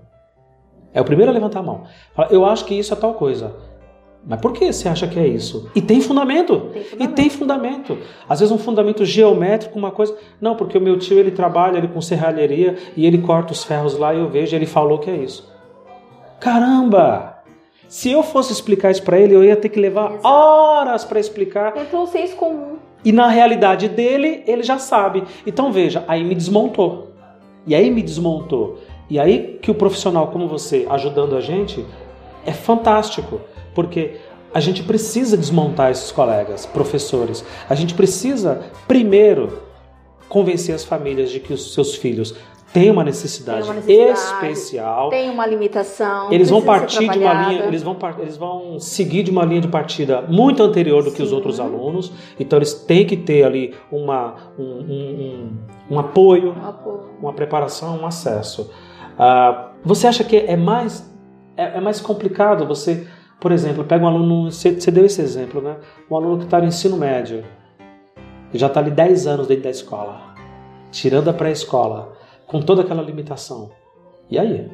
É o primeiro a levantar a mão. Fala, eu acho que isso é tal coisa. Mas por que você acha que é isso? E tem fundamento. Tem E fundamento. tem fundamento. Às vezes um fundamento geométrico, uma coisa. Não, porque o meu tio ele trabalha ele com serralheria e ele corta os ferros lá e eu vejo, ele falou que é isso. Caramba! Se eu fosse explicar isso para ele, eu ia ter que levar Exato. horas para explicar. Entrou o senso comum. E na realidade dele, ele já sabe. Então veja, aí me desmontou. E aí me desmontou. E aí que o profissional como você ajudando a gente é fantástico, porque a gente precisa desmontar esses colegas, professores. A gente precisa primeiro convencer as famílias de que os seus filhos têm uma necessidade, Tem uma necessidade, especial. Tem uma limitação. Eles vão partir de uma linha, eles vão, eles vão seguir de uma linha de partida muito anterior do que os outros alunos. Então eles têm que ter ali uma, um, um- um- um apoio, pô. uma preparação, um acesso. Ah, você acha que é mais é, é mais complicado você, por exemplo, pega um aluno, você, você deu esse exemplo, né? Um aluno que está no ensino médio já está ali 10 anos dentro da escola, tirando a pré-escola, com toda aquela limitação. E aí?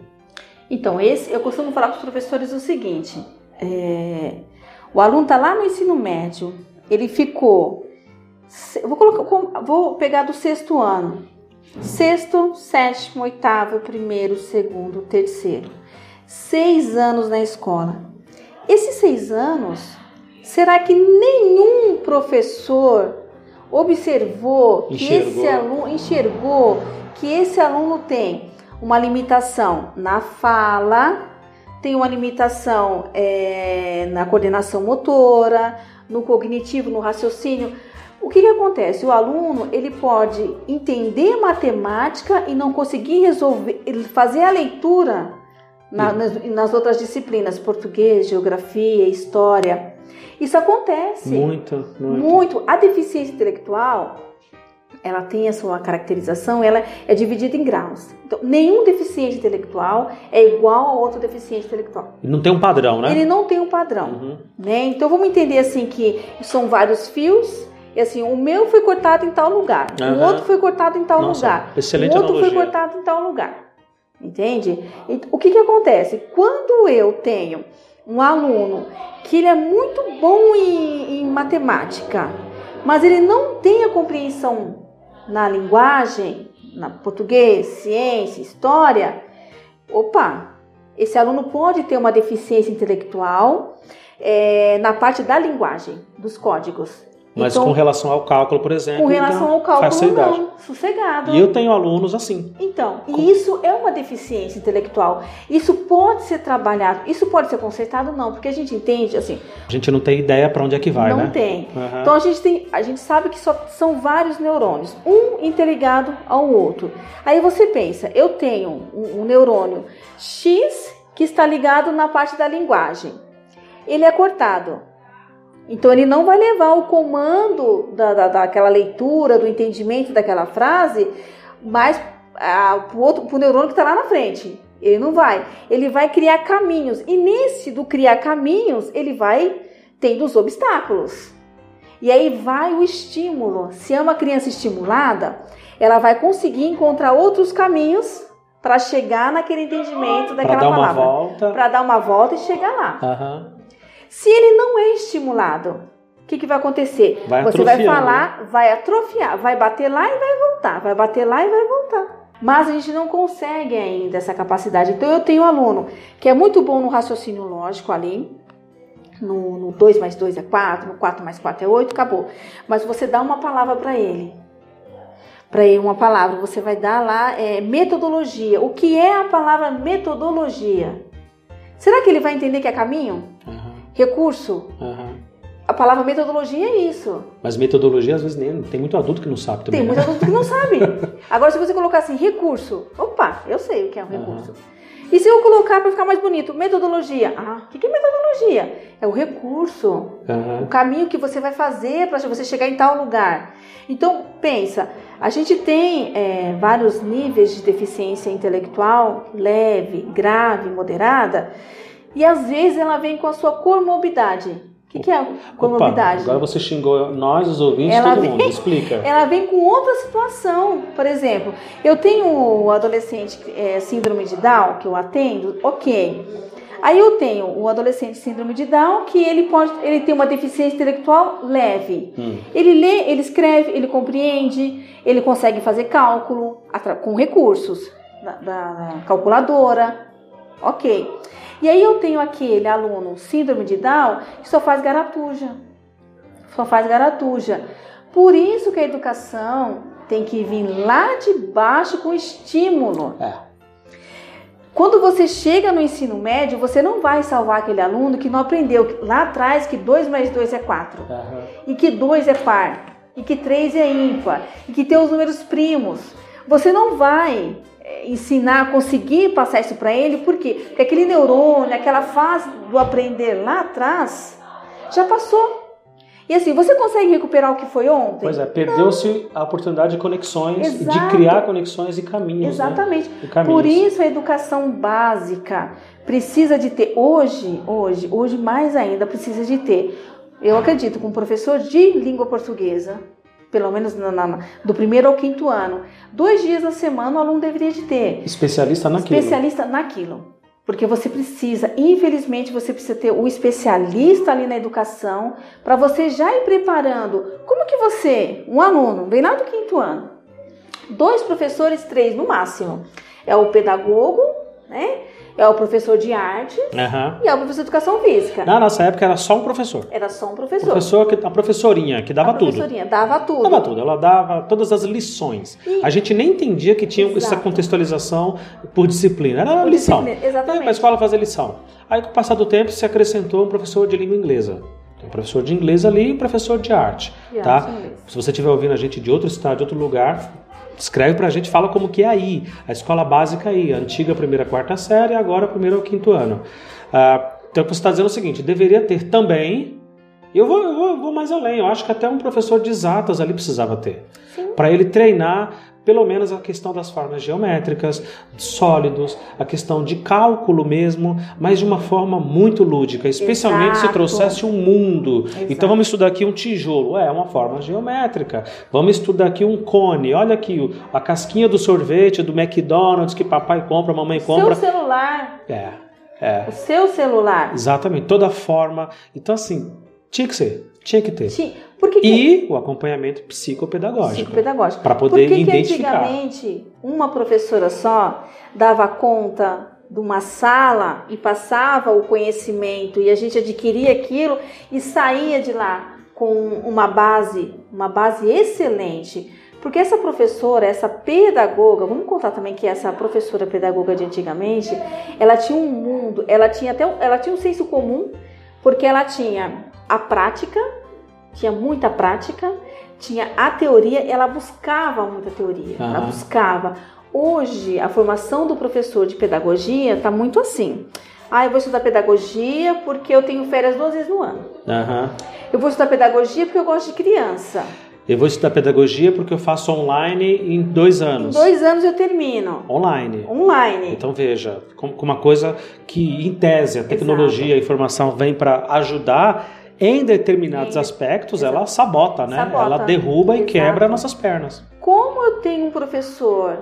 Então, esse, eu costumo falar para os professores o seguinte: é, o aluno está lá no ensino médio, ele ficou. Vou, colocar, vou pegar do sexto ano. Sexto, sétimo, oitavo, primeiro, segundo, terceiro. Seis anos na escola. Esses seis anos, será que nenhum professor observou que Enxergou. esse aluno enxergou que esse aluno tem uma limitação na fala, tem uma limitação é, na coordenação motora, no cognitivo, no raciocínio. O que, que acontece? O aluno ele pode entender matemática e não conseguir resolver, fazer a leitura na- nas, nas outras disciplinas, português, geografia, história. Isso acontece. Muito, muito. Muito. A deficiência intelectual, ela tem a sua caracterização, ela é dividida em graus. Então, nenhum deficiente intelectual é igual a outro deficiente intelectual. E Não tem um padrão, né? Ele não tem um padrão, Uhum. né? Então, vamos entender assim que são vários fios. E assim, o meu foi cortado em tal lugar, o Aham. outro foi cortado em tal Nossa, lugar, excelente o outro foi analogia. cortado em tal lugar. Entende? E o que que acontece? Quando eu tenho um aluno que ele é muito bom em, em matemática, mas ele não tem a compreensão na linguagem, na português, ciência, história, opa, esse aluno pode ter uma deficiência intelectual eh, na parte da linguagem, dos códigos. Mas Então, com relação ao cálculo, por exemplo, com relação ao cálculo, facilidade. não, sossegado. E eu tenho alunos assim. Então, e isso é uma deficiência intelectual. Isso pode ser trabalhado, isso pode ser consertado, não, porque a gente entende, assim, A gente não tem ideia para onde é que vai, não né? tem. Aham. Então a gente tem, a gente sabe que só são vários neurônios, um interligado ao outro. Aí você pensa, eu tenho um, um neurônio X que está ligado na parte da linguagem. Ele é cortado. Então ele não vai levar o comando da, da, daquela leitura, do entendimento daquela frase, mais para o neurônio que está lá na frente. Ele não vai. Ele vai criar caminhos. E nesse do criar caminhos, ele vai tendo os obstáculos. E aí vai o estímulo. Se é uma criança estimulada, ela vai conseguir encontrar outros caminhos para chegar naquele entendimento daquela pra dar palavra. Para dar uma volta e chegar lá. Aham. Se ele não é estimulado, o que, que vai acontecer? Vai Você vai falar, vai atrofiar, vai bater lá e vai voltar, vai bater lá e vai voltar. Mas a gente não consegue ainda essa capacidade. Então eu tenho um aluno que é muito bom no raciocínio lógico ali, no, no 2 mais 2 é 4, no 4 mais 4 é 8, acabou. Mas você dá uma palavra para ele. Para ele, uma palavra, você vai dar lá é, metodologia. O que é a palavra metodologia? Será que ele vai entender que é caminho? Recurso? Aham. A palavra metodologia é isso. Mas metodologia, às vezes, nem tem muito adulto que não sabe também. Tem né? muito adulto que não sabe. Agora, se você colocar assim, recurso, opa, eu sei o que é um recurso. E se eu colocar para ficar mais bonito, metodologia? Ah, o que que é metodologia? É o recurso, Aham. o caminho que você vai fazer para você chegar em tal lugar. Então, pensa, a gente tem é, vários níveis de deficiência intelectual, leve, grave, moderada, e às vezes ela vem com a sua comorbidade. O que, que é a Opa, comorbidade? agora você xingou nós, os ouvintes, Ela todo vem- mundo. Explica. ela vem com outra situação. Por exemplo, eu tenho o adolescente é, síndrome de Down que eu atendo, ok. Aí eu tenho o adolescente síndrome de Down que ele pode, ele tem uma deficiência intelectual leve. Hum. Ele lê, ele escreve, ele compreende, ele consegue fazer cálculo com recursos da- da calculadora, ok. E aí eu tenho aquele aluno síndrome de Down que só faz garatuja só faz garatuja. Por isso que a educação tem que vir lá de baixo com estímulo. É. Quando você chega no ensino médio, você não vai salvar aquele aluno que não aprendeu lá atrás que 2 mais 2 é 4, Aham. e que 2 é par, e que 3 é ímpar, e que tem os números primos. Você não vai ensinar, conseguir passar isso para ele, por quê? Porque aquele neurônio, aquela fase do aprender lá atrás, já passou. E assim, você consegue recuperar o que foi ontem? Pois é, perdeu-se a oportunidade de conexões, Exato. de criar conexões e caminhos. né? Exatamente. E caminhos. Por isso a educação básica precisa de ter hoje, hoje, hoje mais ainda precisa de ter. Eu acredito com um professor de língua portuguesa, pelo menos na- na- do primeiro ao quinto ano, dois dias na semana o aluno deveria de ter. Especialista naquilo. Especialista naquilo. Porque você precisa, infelizmente, você precisa ter o especialista ali na educação para você já ir preparando. Como que você, um aluno, vem lá do quinto ano, dois professores, três no máximo. É o pedagogo, né? É o professor de arte Aham. e é o professor de educação física. Na nossa época era só um professor. Era só um professor. Professor, a professorinha, que dava a tudo. professorinha dava tudo. Dava tudo, ela dava todas as lições. E- A gente nem entendia que tinha essa Exato. contextualização por disciplina. Era Por lição. disciplina, exatamente. Ia pra escola fazer lição. Aí, com o passar do tempo, se acrescentou um professor de língua inglesa. Tem um professor de inglês ali e um professor de arte. De tá? arte. Se você estiver ouvindo a gente de outro estado, de outro lugar, escreve pra gente, fala como que é aí. A escola básica aí, a antiga primeira, quarta série, agora primeiro ao quinto ano. Ah, então, você está dizendo é o seguinte, deveria ter também... e Eu vou, eu vou, vou mais além, eu acho que até um professor de exatas ali precisava ter. Para ele treinar pelo menos a questão das formas geométricas, sólidos, a questão de cálculo mesmo, mas de uma forma muito lúdica, especialmente se Exato. trouxesse um mundo. Exato. Então vamos estudar aqui um tijolo, é uma forma geométrica. Vamos estudar aqui um cone, olha aqui a casquinha do sorvete do McDonald's que papai compra, mamãe compra. Seu celular. É, é, O seu celular. exatamente, toda forma. Então assim, tinha que ser, tinha que ter. Ti- Por que, que E o acompanhamento psicopedagógico. psicopedagógico. Por poder que que identificar. antigamente uma professora só dava conta de uma sala e passava o conhecimento e a gente adquiria aquilo e saía de lá com uma base, uma base excelente. Porque essa professora, essa pedagoga, vamos contar também que essa professora pedagoga de antigamente, ela tinha um mundo, ela tinha até ela tinha um senso comum, porque ela tinha a prática, tinha muita prática, tinha a teoria, ela buscava muita teoria, ela Aham. buscava. Hoje, a formação do professor de pedagogia está muito assim. Ah, eu vou estudar pedagogia porque eu tenho férias duas vezes no ano. Aham. Eu vou estudar pedagogia porque eu gosto de criança. Eu vou estudar pedagogia porque eu faço online em dois Em anos. dois anos eu termino. Online. Online. Então veja, com com uma coisa que em tese a tecnologia, a informação vem para ajudar, em determinados aspectos, Exato. ela sabota, né? Sabota. Ela derruba e Exato. quebra nossas pernas. Como eu tenho um professor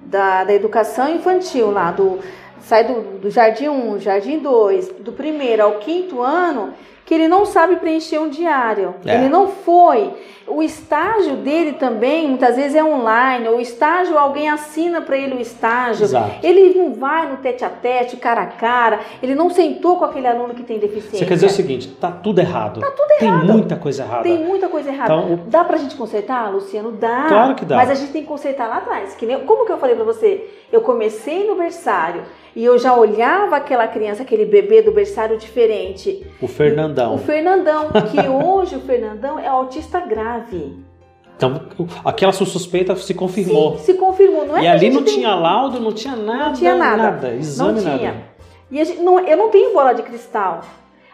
da, da educação infantil lá, do, sai do, do jardim 1, jardim 2, do primeiro ao quinto ano, que ele não sabe preencher um diário. É. Ele não foi. O estágio dele também, muitas vezes, é online. O estágio, alguém assina para ele o estágio. Exato. Ele não vai no tete a tete, cara a cara. Ele não sentou com aquele aluno que tem deficiência. Você quer dizer o seguinte, tá tudo errado. Tá tudo errado. Tem muita coisa errada. Tem muita coisa errada. Então, Dá pra gente consertar, Luciano? Dá. Claro que dá. Mas a gente tem que consertar lá atrás. Que nem, como que eu falei pra você? Eu comecei no berçário e eu já olhava aquela criança, aquele bebê do berçário diferente. O Fernandão. O Fernandão, que hoje o Fernandão é autista grave. Então, aquela sua suspeita se confirmou. Sim, se confirmou. Não é e ali não tem- tinha laudo, não tinha nada. Não tinha nada. exame não tinha. nada. E a gente, não, eu não tenho bola de cristal.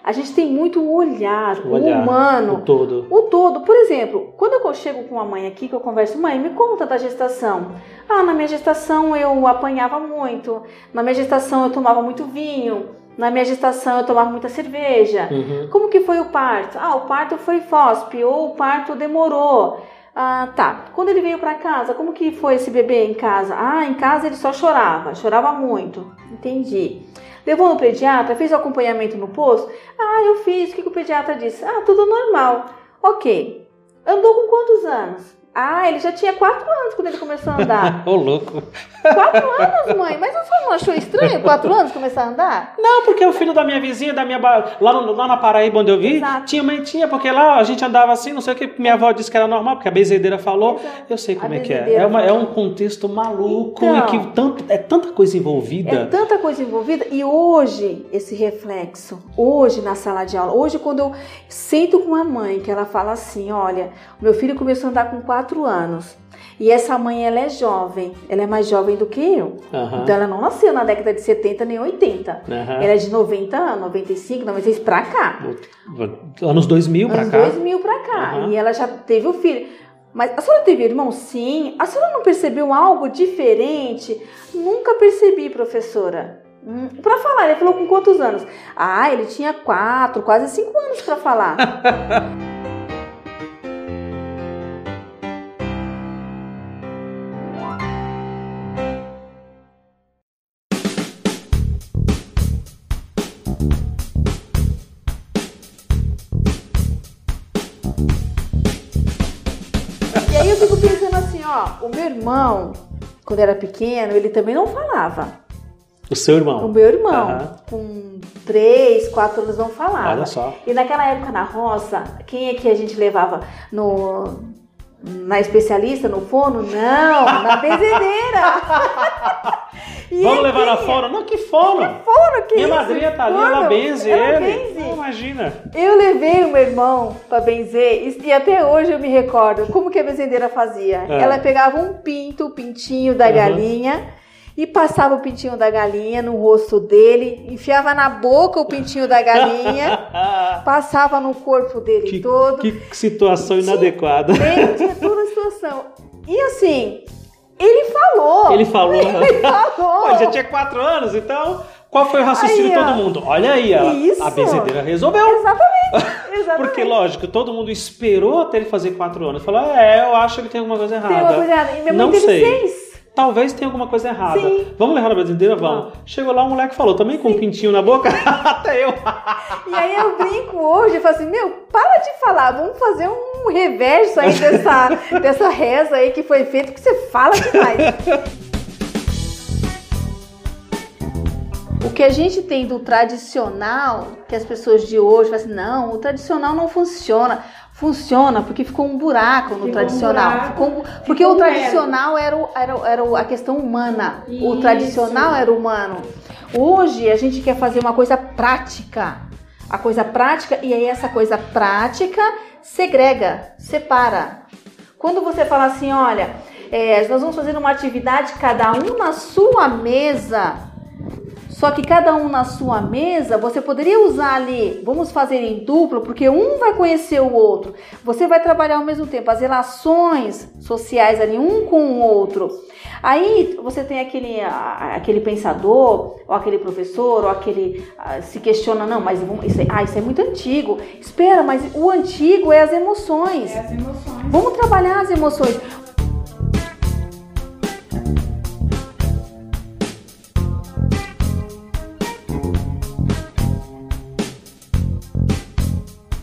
A gente tem muito o olhar, O olhar, humano. O todo. O todo, por exemplo, quando eu chego com a mãe aqui, que eu converso, mãe, me conta da gestação. Ah, na minha gestação eu apanhava muito, na minha gestação eu tomava muito vinho, na minha gestação eu tomava muita cerveja. Uhum. Como que foi o parto? Ah, o parto foi FOSP, ou o parto demorou. Ah, tá. Quando ele veio para casa, como que foi esse bebê em casa? Ah, em casa ele só chorava, chorava muito. Entendi. Levou no pediatra, fez o acompanhamento no posto? Ah, eu fiz. O que, que o pediatra disse? Ah, tudo normal. Ok. Andou com quantos anos? Ah, ele já tinha quatro anos quando ele começou a andar. Ô, louco. quatro anos, mãe? Mas senhora não achou estranho quatro anos começar a andar? Não, porque o filho da minha vizinha, da minha lá, no- lá na Paraíba onde eu vi, Exato. tinha mãe tinha, porque lá a gente andava assim, não sei o que, minha avó disse que era normal, porque a benzedeira falou. Exato. Eu sei como A é que é. É, uma- é um contexto maluco Então. e que tanto, é tanta coisa envolvida. É tanta coisa envolvida e hoje esse reflexo, hoje na sala de aula, hoje quando eu sento com a mãe que ela fala assim, olha, meu filho começou a andar com 4 anos e essa mãe ela é jovem, ela é mais jovem do que eu, Aham. então ela não nasceu na década de 70 nem 80, Aham. ela é de 90, 95, 96 pra cá, Anos 2000 pra anos cá. 2000 pra cá Aham. e ela já teve o filho. Mas a senhora teve irmão? Sim. A senhora não percebeu algo diferente? Nunca percebi, professora. Hum, Pra falar, ele falou com quantos anos? Ah, ele tinha quatro, quase cinco anos pra falar. irmão, quando era pequeno, ele também não falava. O seu O irmão. meu irmão, Aham. com três, quatro anos, não falava. Olha só. E naquela época na roça, quem é que a gente levava no na especialista, no fono? Não, na benzedeira. Vamos levar na fono? Não, que fono? Fono, que Minha isso? madrinha tá ali, ela benze Ela ele. benze. Não, imagina. Eu levei o meu irmão pra benzer e- e até hoje eu me recordo como que a benzedeira fazia. É. Ela pegava um pinto, o pintinho da Uhum. galinha e passava o pintinho da galinha no rosto dele, enfiava na boca o pintinho da galinha, passava no corpo dele que, todo. que situação inadequada. Ele tinha toda a situação. E assim, ele falou. Ele falou. Ele falou. Ele já tinha quatro anos, então qual foi o raciocínio de todo mundo? Olha aí, a, Isso. a benzedeira resolveu. Exatamente. Exatamente. Porque, lógico, todo mundo esperou até ele fazer quatro anos. Falou, é, eu acho que tem alguma coisa errada. Tem uma coisa errada. E minha mãe Não teve sei. seis. Talvez tenha alguma coisa errada. Sim. Vamos levar na benzedeira? Vamos. Chegou lá, o moleque falou, também com um pintinho na boca? Até eu. E aí eu brinco hoje e falo assim, meu, para de falar, vamos fazer um reverso aí dessa, dessa reza aí que foi feita, que você fala demais. O que a gente tem do tradicional, que as pessoas de hoje falam assim, não, o tradicional não funciona. Funciona porque ficou um buraco no Ficou um tradicional. buraco, Ficou um- porque ficou o um tradicional era, o- era, o- era o- a questão humana. O Isso. tradicional era humano. Hoje a gente quer fazer uma coisa prática. A coisa prática, e aí essa coisa prática segrega, separa. Quando você fala assim, olha, é, nós vamos fazer uma atividade, cada um na sua mesa, Só que cada um na sua mesa, você poderia usar ali, vamos fazer em duplo, porque um vai conhecer o outro. Você vai trabalhar ao mesmo tempo as relações sociais ali, um com o outro. Aí você tem aquele, aquele pensador, ou aquele professor, ou aquele se questiona, não, mas isso é, ah, isso é muito antigo. Espera, mas o antigo é as emoções. É as emoções. Vamos trabalhar as emoções.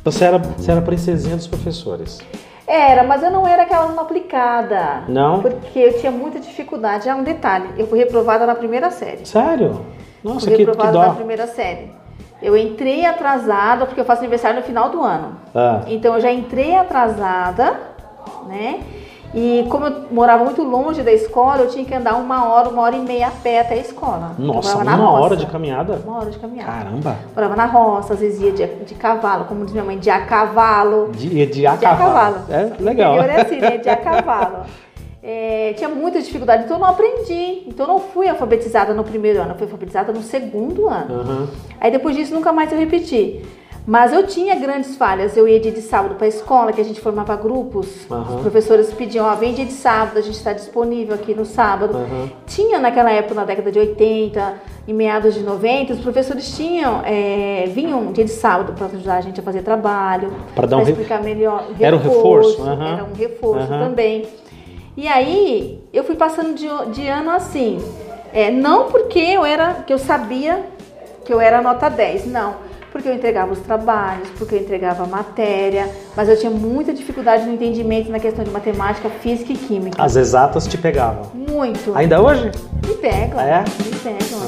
Você era, você era princesinha dos professores. Era, mas eu não era aquela aluna aplicada. Não? Porque eu tinha muita dificuldade. Ah, um detalhe, eu fui reprovada na primeira série. Sério? Nossa, fui que, que reprovada dó. na primeira série. Eu entrei atrasada, porque eu faço aniversário no final do ano. Ah. Então eu já entrei atrasada, né? E como eu morava muito longe da escola, eu tinha que andar uma hora, uma hora e meia a pé até a escola. Nossa, uma roça. hora de caminhada? Uma hora de caminhada. Caramba! Morava na roça, às vezes ia de, de cavalo, como diz minha mãe, de a cavalo. De, de a De a cavalo. cavalo. É legal. Interior é assim, né? De a cavalo. É, tinha muita dificuldade, então eu não aprendi. Então eu não fui alfabetizada no primeiro ano, eu fui alfabetizada no segundo ano. Aham. Aí depois disso nunca mais eu repeti. Mas eu tinha grandes falhas. Eu ia dia de sábado para a escola, que a gente formava grupos. Aham. Os professores pediam, ó, vem dia de sábado, a gente está disponível aqui no sábado. Aham. Tinha naquela época, na década de 80, em meados de 90, os professores tinham, é, vinham dia de sábado para ajudar a gente a fazer trabalho, Pra dar um re- explicar melhor. Era um reforço, aham. Era um reforço também. E aí eu fui passando de, de ano assim. É, não porque eu era, que eu sabia que eu era nota 10, não. Porque eu entregava os trabalhos, porque eu entregava a matéria, mas eu tinha muita dificuldade no entendimento na questão de matemática, física e química. As exatas te pegavam. Muito. Ainda hoje? Me pegam. É? Me pegam.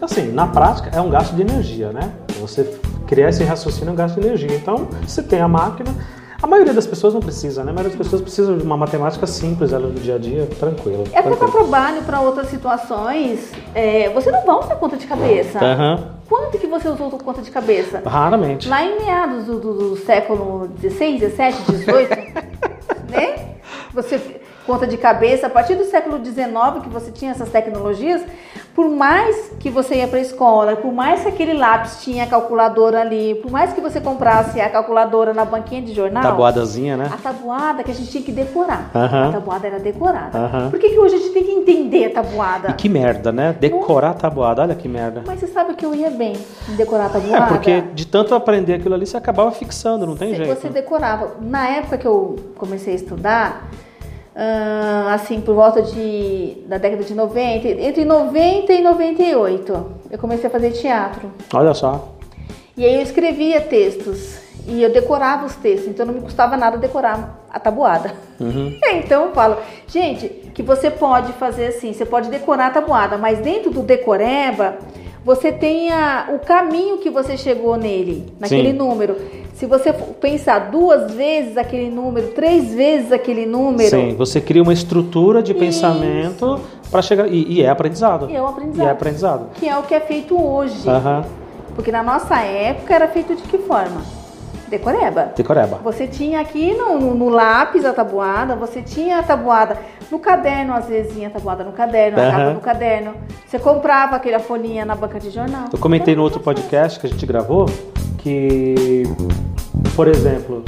Assim, na prática é um gasto de energia, né? Você criar esse raciocínio é um gasto de energia. Então, você tem a máquina. A maioria das pessoas não precisa, né? A maioria das pessoas precisam de uma matemática simples ali no dia a dia, tranquila. É porque para trabalho, para outras situações, é, você não vai usar conta de cabeça. Aham. Quanto que você usou conta de cabeça? Raramente. Lá em meados do, do- do século XVI, XVII, XVIII, né? Você conta de cabeça, a partir do século XIX que você tinha essas tecnologias, por mais que você ia para a escola, por mais que aquele lápis tinha a calculadora ali, por mais que você comprasse a calculadora na banquinha de jornal, Tabuadazinha, né? a tabuada que a gente tinha que decorar. A tabuada era decorada. Por que, que hoje a gente tem que entender a tabuada? E que merda, né? Decorar a tabuada, olha que merda. Mas você sabe que eu ia bem em decorar a tabuada? É, porque de tanto aprender aquilo ali, você acabava fixando, não tem Você- jeito. Você decorava. Na época que eu comecei a estudar, ah, assim, por volta de, da década de 90, entre 90 e 98, eu comecei a fazer teatro. Olha só. E aí eu escrevia textos e eu decorava os textos, então não me custava nada decorar a tabuada. Uhum. Então eu falo, gente, que você pode fazer assim, você pode decorar a tabuada, mas dentro do decoreba, você tem a- o caminho que você chegou nele, naquele Sim. número. Se você pensar duas vezes aquele número, três vezes aquele número, Sim, você cria uma estrutura de Isso. pensamento para chegar. E, e é aprendizado. e é o E aprendizado. é aprendizado. Que é o que é feito hoje. Aham. Porque na nossa época era feito de que forma? Decoreba. Decoreba. Você tinha aqui no, no, no, lápis a tabuada, você tinha a tabuada no caderno, às vezes tinha a tabuada no caderno, uhum. a capa no caderno. Você comprava aquela folhinha na banca de jornal. Eu comentei então, no outro podcast que a gente gravou que, por exemplo,